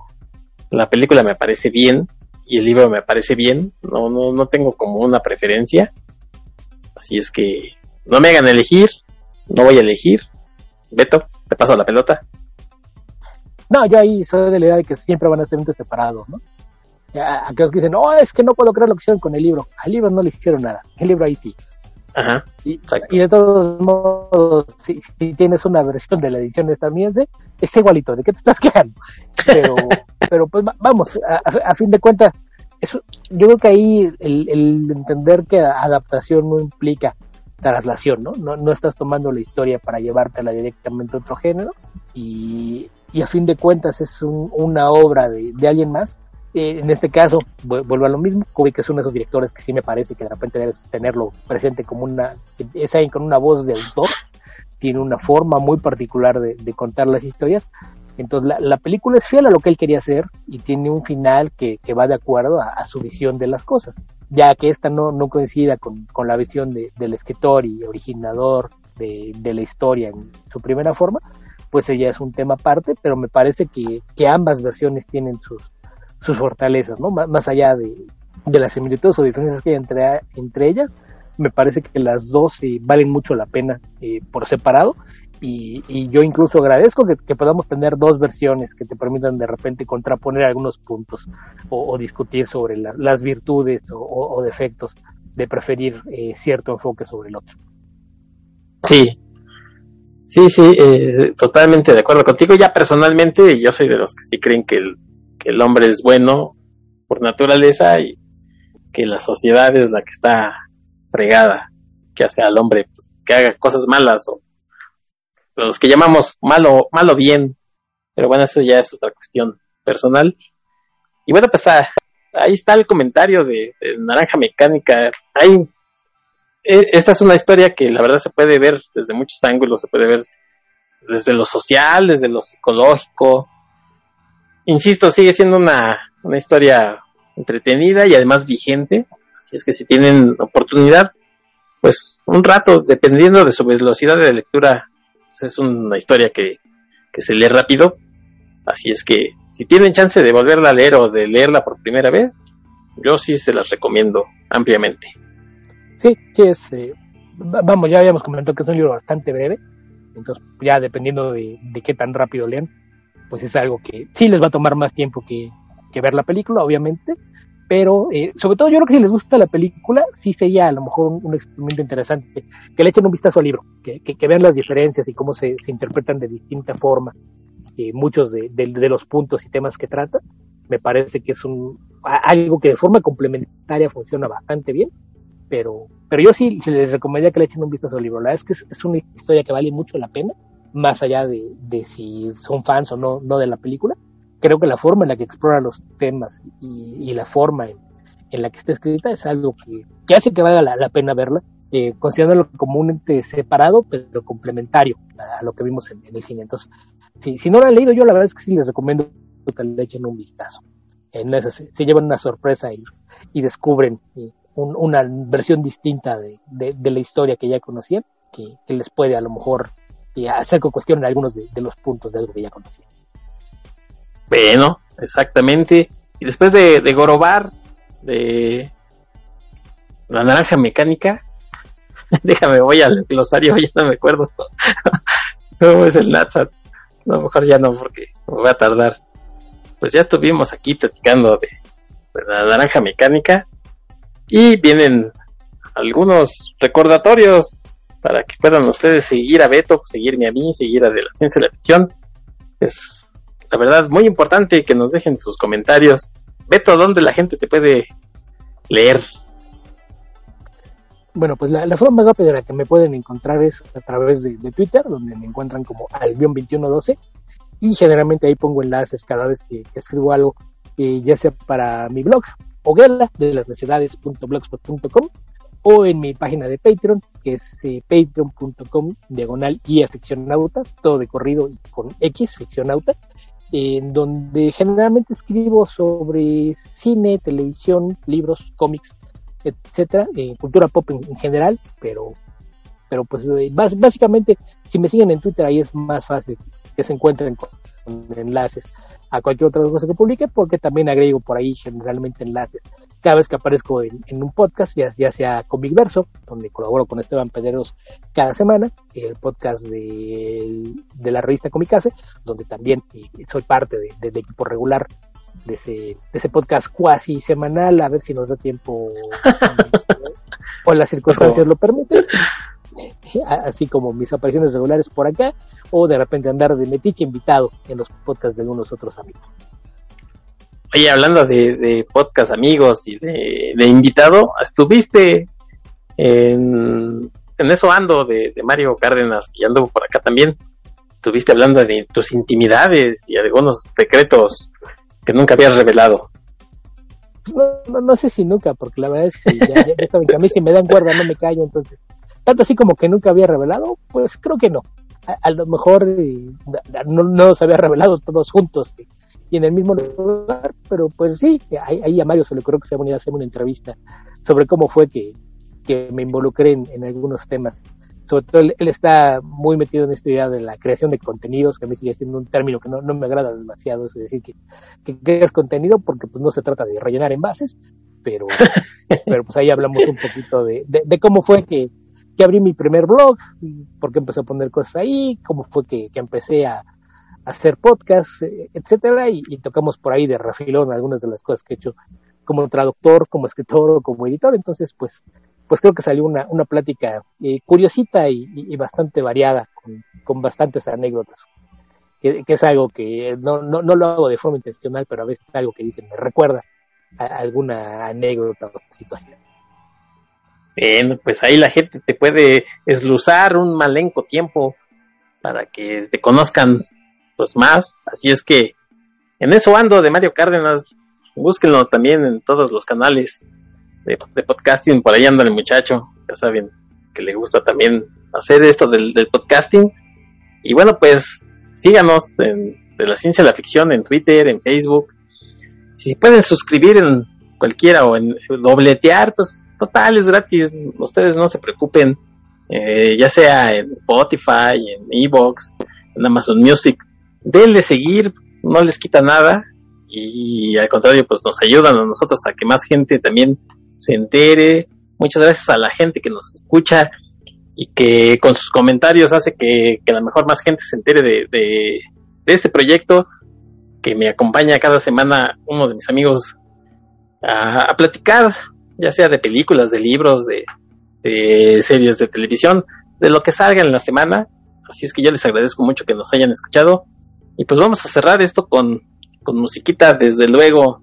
la película me parece bien y el libro me parece bien, no, no, no tengo como una preferencia, así es que no me hagan elegir, no voy a elegir. Beto, te paso la pelota. No, yo ahí soy de la idea de que siempre van a ser separados, ¿no? aquellos que dicen, no, es que no puedo creer lo que hicieron con el libro. Al libro no le hicieron nada, el libro ahí sí. Ajá, y, y, de todos modos, si, tienes una versión de la edición estadounidense, está igualito, ¿de qué te estás quejando? Pero, pero pues vamos, a, fin de cuentas, eso, yo creo que ahí el, el, entender que adaptación no implica traslación, ¿no? ¿no? No estás tomando la historia para llevártela directamente a otro género y, y a fin de cuentas es un, una obra de, de alguien más eh, en este caso, vuelvo a lo mismo, Kubrick es uno de esos directores que sí me parece que de repente debes tenerlo presente como una, es alguien con una voz de autor, tiene una forma muy particular de, contar las historias, entonces la, película es fiel a lo que él quería hacer y tiene un final que, va de acuerdo a, su visión de las cosas, ya que esta no, no coincida con, la visión del escritor y originador de, de la historia en su primera forma, pues ella es un tema aparte, pero me parece que, que ambas versiones tienen sus, sus fortalezas, ¿no? más allá de, las similitudes o diferencias que hay entre, entre ellas, me parece que las dos eh, valen mucho la pena eh, por separado y, yo incluso agradezco que, podamos tener dos versiones que te permitan de repente contraponer algunos puntos o, discutir sobre las virtudes o, defectos de preferir eh, cierto enfoque sobre el otro. Sí, sí, sí, totalmente de acuerdo contigo. Ya personalmente yo soy de los que sí creen que el que el hombre es bueno por naturaleza y que la sociedad es la que está fregada, que hace al hombre pues, que haga cosas malas o los que llamamos malo, malo bien, pero bueno, eso ya es otra cuestión personal. Y bueno, pues ah, ahí está el comentario de, Naranja Mecánica. Hay, e, esta es una historia que la verdad se puede ver desde muchos ángulos, se puede ver desde lo social, desde lo psicológico. Insisto, sigue siendo una, una historia entretenida y además vigente. Así es que si tienen oportunidad, pues un rato, dependiendo de su velocidad de lectura, pues es una historia que, que se lee rápido. Así es que si tienen chance de volverla a leer o de leerla por primera vez, yo sí se las recomiendo ampliamente. Sí, que es, eh, vamos, ya habíamos comentado que es un libro bastante breve, entonces ya dependiendo de, de, qué tan rápido lean, pues es algo que sí les va a tomar más tiempo que, que ver la película, obviamente, pero eh, sobre todo yo creo que si les gusta la película, sí sería a lo mejor un, experimento interesante, que le echen un vistazo al libro, que, que, vean las diferencias y cómo se, se interpretan de distinta forma eh, muchos de, de, los puntos y temas que trata. Me parece que es un algo que de forma complementaria funciona bastante bien, pero, pero yo sí les recomendaría que le echen un vistazo al libro. La verdad es que es, es una historia que vale mucho la pena, más allá de, de si son fans o no, no de la película creo que la forma en la que explora los temas y, la forma en, la que está escrita es algo que, que hace que valga la, pena verla, eh, considerándolo como un ente separado, pero complementario a, lo que vimos en, el cine. Entonces, si, si no lo han leído, yo la verdad es que sí les recomiendo que le echen un vistazo. En eso se, llevan una sorpresa y, y descubren eh, una versión distinta de, de, la historia que ya conocían, que, les puede a lo mejor eh, hacer que cuestionen algunos de, de los puntos de algo que ya conocían. Bueno, exactamente. Y después de, de Gorobar, de la naranja mecánica, déjame, voy al glosario, ya no me acuerdo. ¿Cómo es el Natsat? a lo mejor ya no, porque me voy a tardar. Pues ya estuvimos aquí platicando de, la naranja mecánica y vienen algunos recordatorios para que puedan ustedes seguir a Beto, seguirme a mí, seguir a De la Ciencia de la Visión. Es la verdad, muy importante que nos dejen sus comentarios. Beto, ¿dónde la gente te puede leer? Bueno, pues la, forma más rápida en la que me pueden encontrar es a través de, Twitter, donde me encuentran como albion2112 y generalmente ahí pongo enlaces cada vez que, escribo algo, eh, ya sea para mi blog, hoguela de las necesidades.blogspot.com o en mi página de Patreon, que es eh, patreon.com diagonal y aficionauta, todo de corrido con X, ficcionauta en donde generalmente escribo sobre cine, televisión, libros, cómics, etcétera, eh, cultura pop en, general, pero pero pues eh, básicamente si me siguen en Twitter ahí es más fácil que se encuentren con enlaces a cualquier otra cosa que publique, porque también agrego por ahí generalmente enlaces cada vez que aparezco en, un podcast, ya, ya sea Comic Verso, donde colaboro con Esteban Pederos cada semana, el podcast de, de la revista Comicase, donde también eh, soy parte del equipo regular de ese, de ese podcast cuasi semanal, a ver si nos da tiempo o las circunstancias lo permiten así como mis apariciones regulares por acá, o de repente andar de metiche invitado en los podcasts de algunos otros amigos. Oye, hablando de, podcast amigos y de, invitado, estuviste en, eso ando de, Mario Cárdenas y ando por acá también. Estuviste hablando de tus intimidades y algunos secretos que nunca habías revelado. No, no, sé si nunca, porque la verdad es que ya, saben que a si me dan cuerda no me callo, entonces, tanto así como que nunca había revelado, pues creo que no. A, lo mejor eh, no, no los había revelado todos juntos en el mismo lugar, pero pues sí, ahí, a Mario se le ocurrió que se iba a hacer una entrevista sobre cómo fue que, me involucré en, algunos temas. Sobre todo él, está muy metido en esta idea de la creación de contenidos, que a mí sigue siendo un término que no, me agrada demasiado, es decir, que, que creas contenido porque pues no se trata de rellenar envases, pero, pero pues ahí hablamos un poquito de, de, cómo fue que, que abrí mi primer blog, por qué empecé a poner cosas ahí, cómo fue que empecé a, hacer podcast, eh, etcétera, y, tocamos por ahí de refilón algunas de las cosas que he hecho como traductor, como escritor o como editor, entonces pues pues creo que salió una, una plática eh, curiosita y, bastante variada, con, bastantes anécdotas. que, es algo que no, no, no lo hago de forma intencional, pero a veces es algo que dicen, me recuerda alguna anécdota o situación. Bien, pues ahí la gente te puede esluzar un malenco tiempo para que te conozcan pues más. Así es que en eso ando de Mario Cárdenas. Búsquenlo también en todos los canales de, podcasting. Por ahí anda el muchacho. Ya saben que le gusta también hacer esto del, podcasting. Y bueno, pues síganos en, de la ciencia de la ficción en Twitter, en Facebook. Si pueden suscribir en cualquiera o en dobletear, pues total, es gratis. Ustedes no se preocupen. Eh, ya sea en Spotify, en Evox, en Amazon Music. Denle seguir, no les quita nada. Y al contrario, pues nos ayudan a nosotros a que más gente también se entere. Muchas gracias a la gente que nos escucha y que con sus comentarios hace que, a lo mejor más gente se entere de, de, este proyecto que me acompaña cada semana uno de mis amigos a, a platicar ya sea de películas, de libros, de, series de televisión, de lo que salga en la semana. Así es que yo les agradezco mucho que nos hayan escuchado. Y pues vamos a cerrar esto con, con musiquita, desde luego,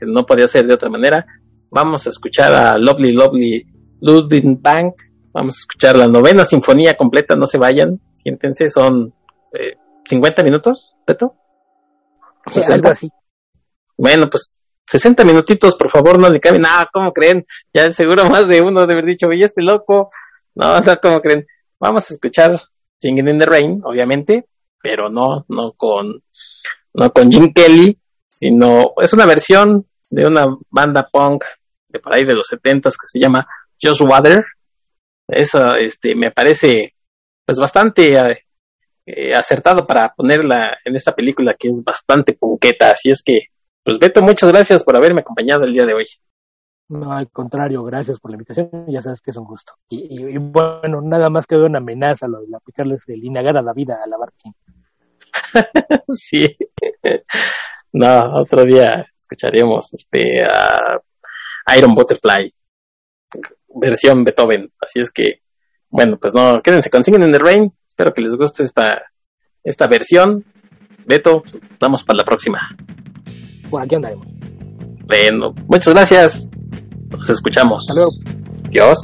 no podía ser de otra manera. Vamos a escuchar a Lovely Lovely Ludwig Bank. Vamos a escuchar la novena sinfonía completa, no se vayan, siéntense, son 50 eh, minutos, ¿Beto? algo así. Bueno, pues 60 minutitos, por favor, no le caben. nada, ¿cómo creen? Ya seguro más de uno de haber dicho, oye, este loco. No, no, ¿cómo creen? Vamos a escuchar Singing in the Rain, obviamente, pero no, no con, no con Jim Kelly, sino es una versión de una banda punk de por ahí de los setentas que se llama Just Water. Eso, este, me parece, pues bastante eh, acertado para ponerla en esta película que es bastante punqueta, así es que pues Beto, muchas gracias por haberme acompañado el día de hoy. No, al contrario, gracias por la invitación, ya sabes que es un gusto. Y, bueno, nada más quedó una amenaza lo de aplicarles el inagar a la vida a la Barchin. sí. no, otro día escucharemos este a Iron Butterfly, versión Beethoven. Así es que, bueno, pues no, quédense, consiguen en el Rain. Espero que les guste esta, esta versión. Beto, pues estamos para la próxima por aquí andaremos. Bueno, muchas gracias. Nos escuchamos. Hasta luego. Adiós.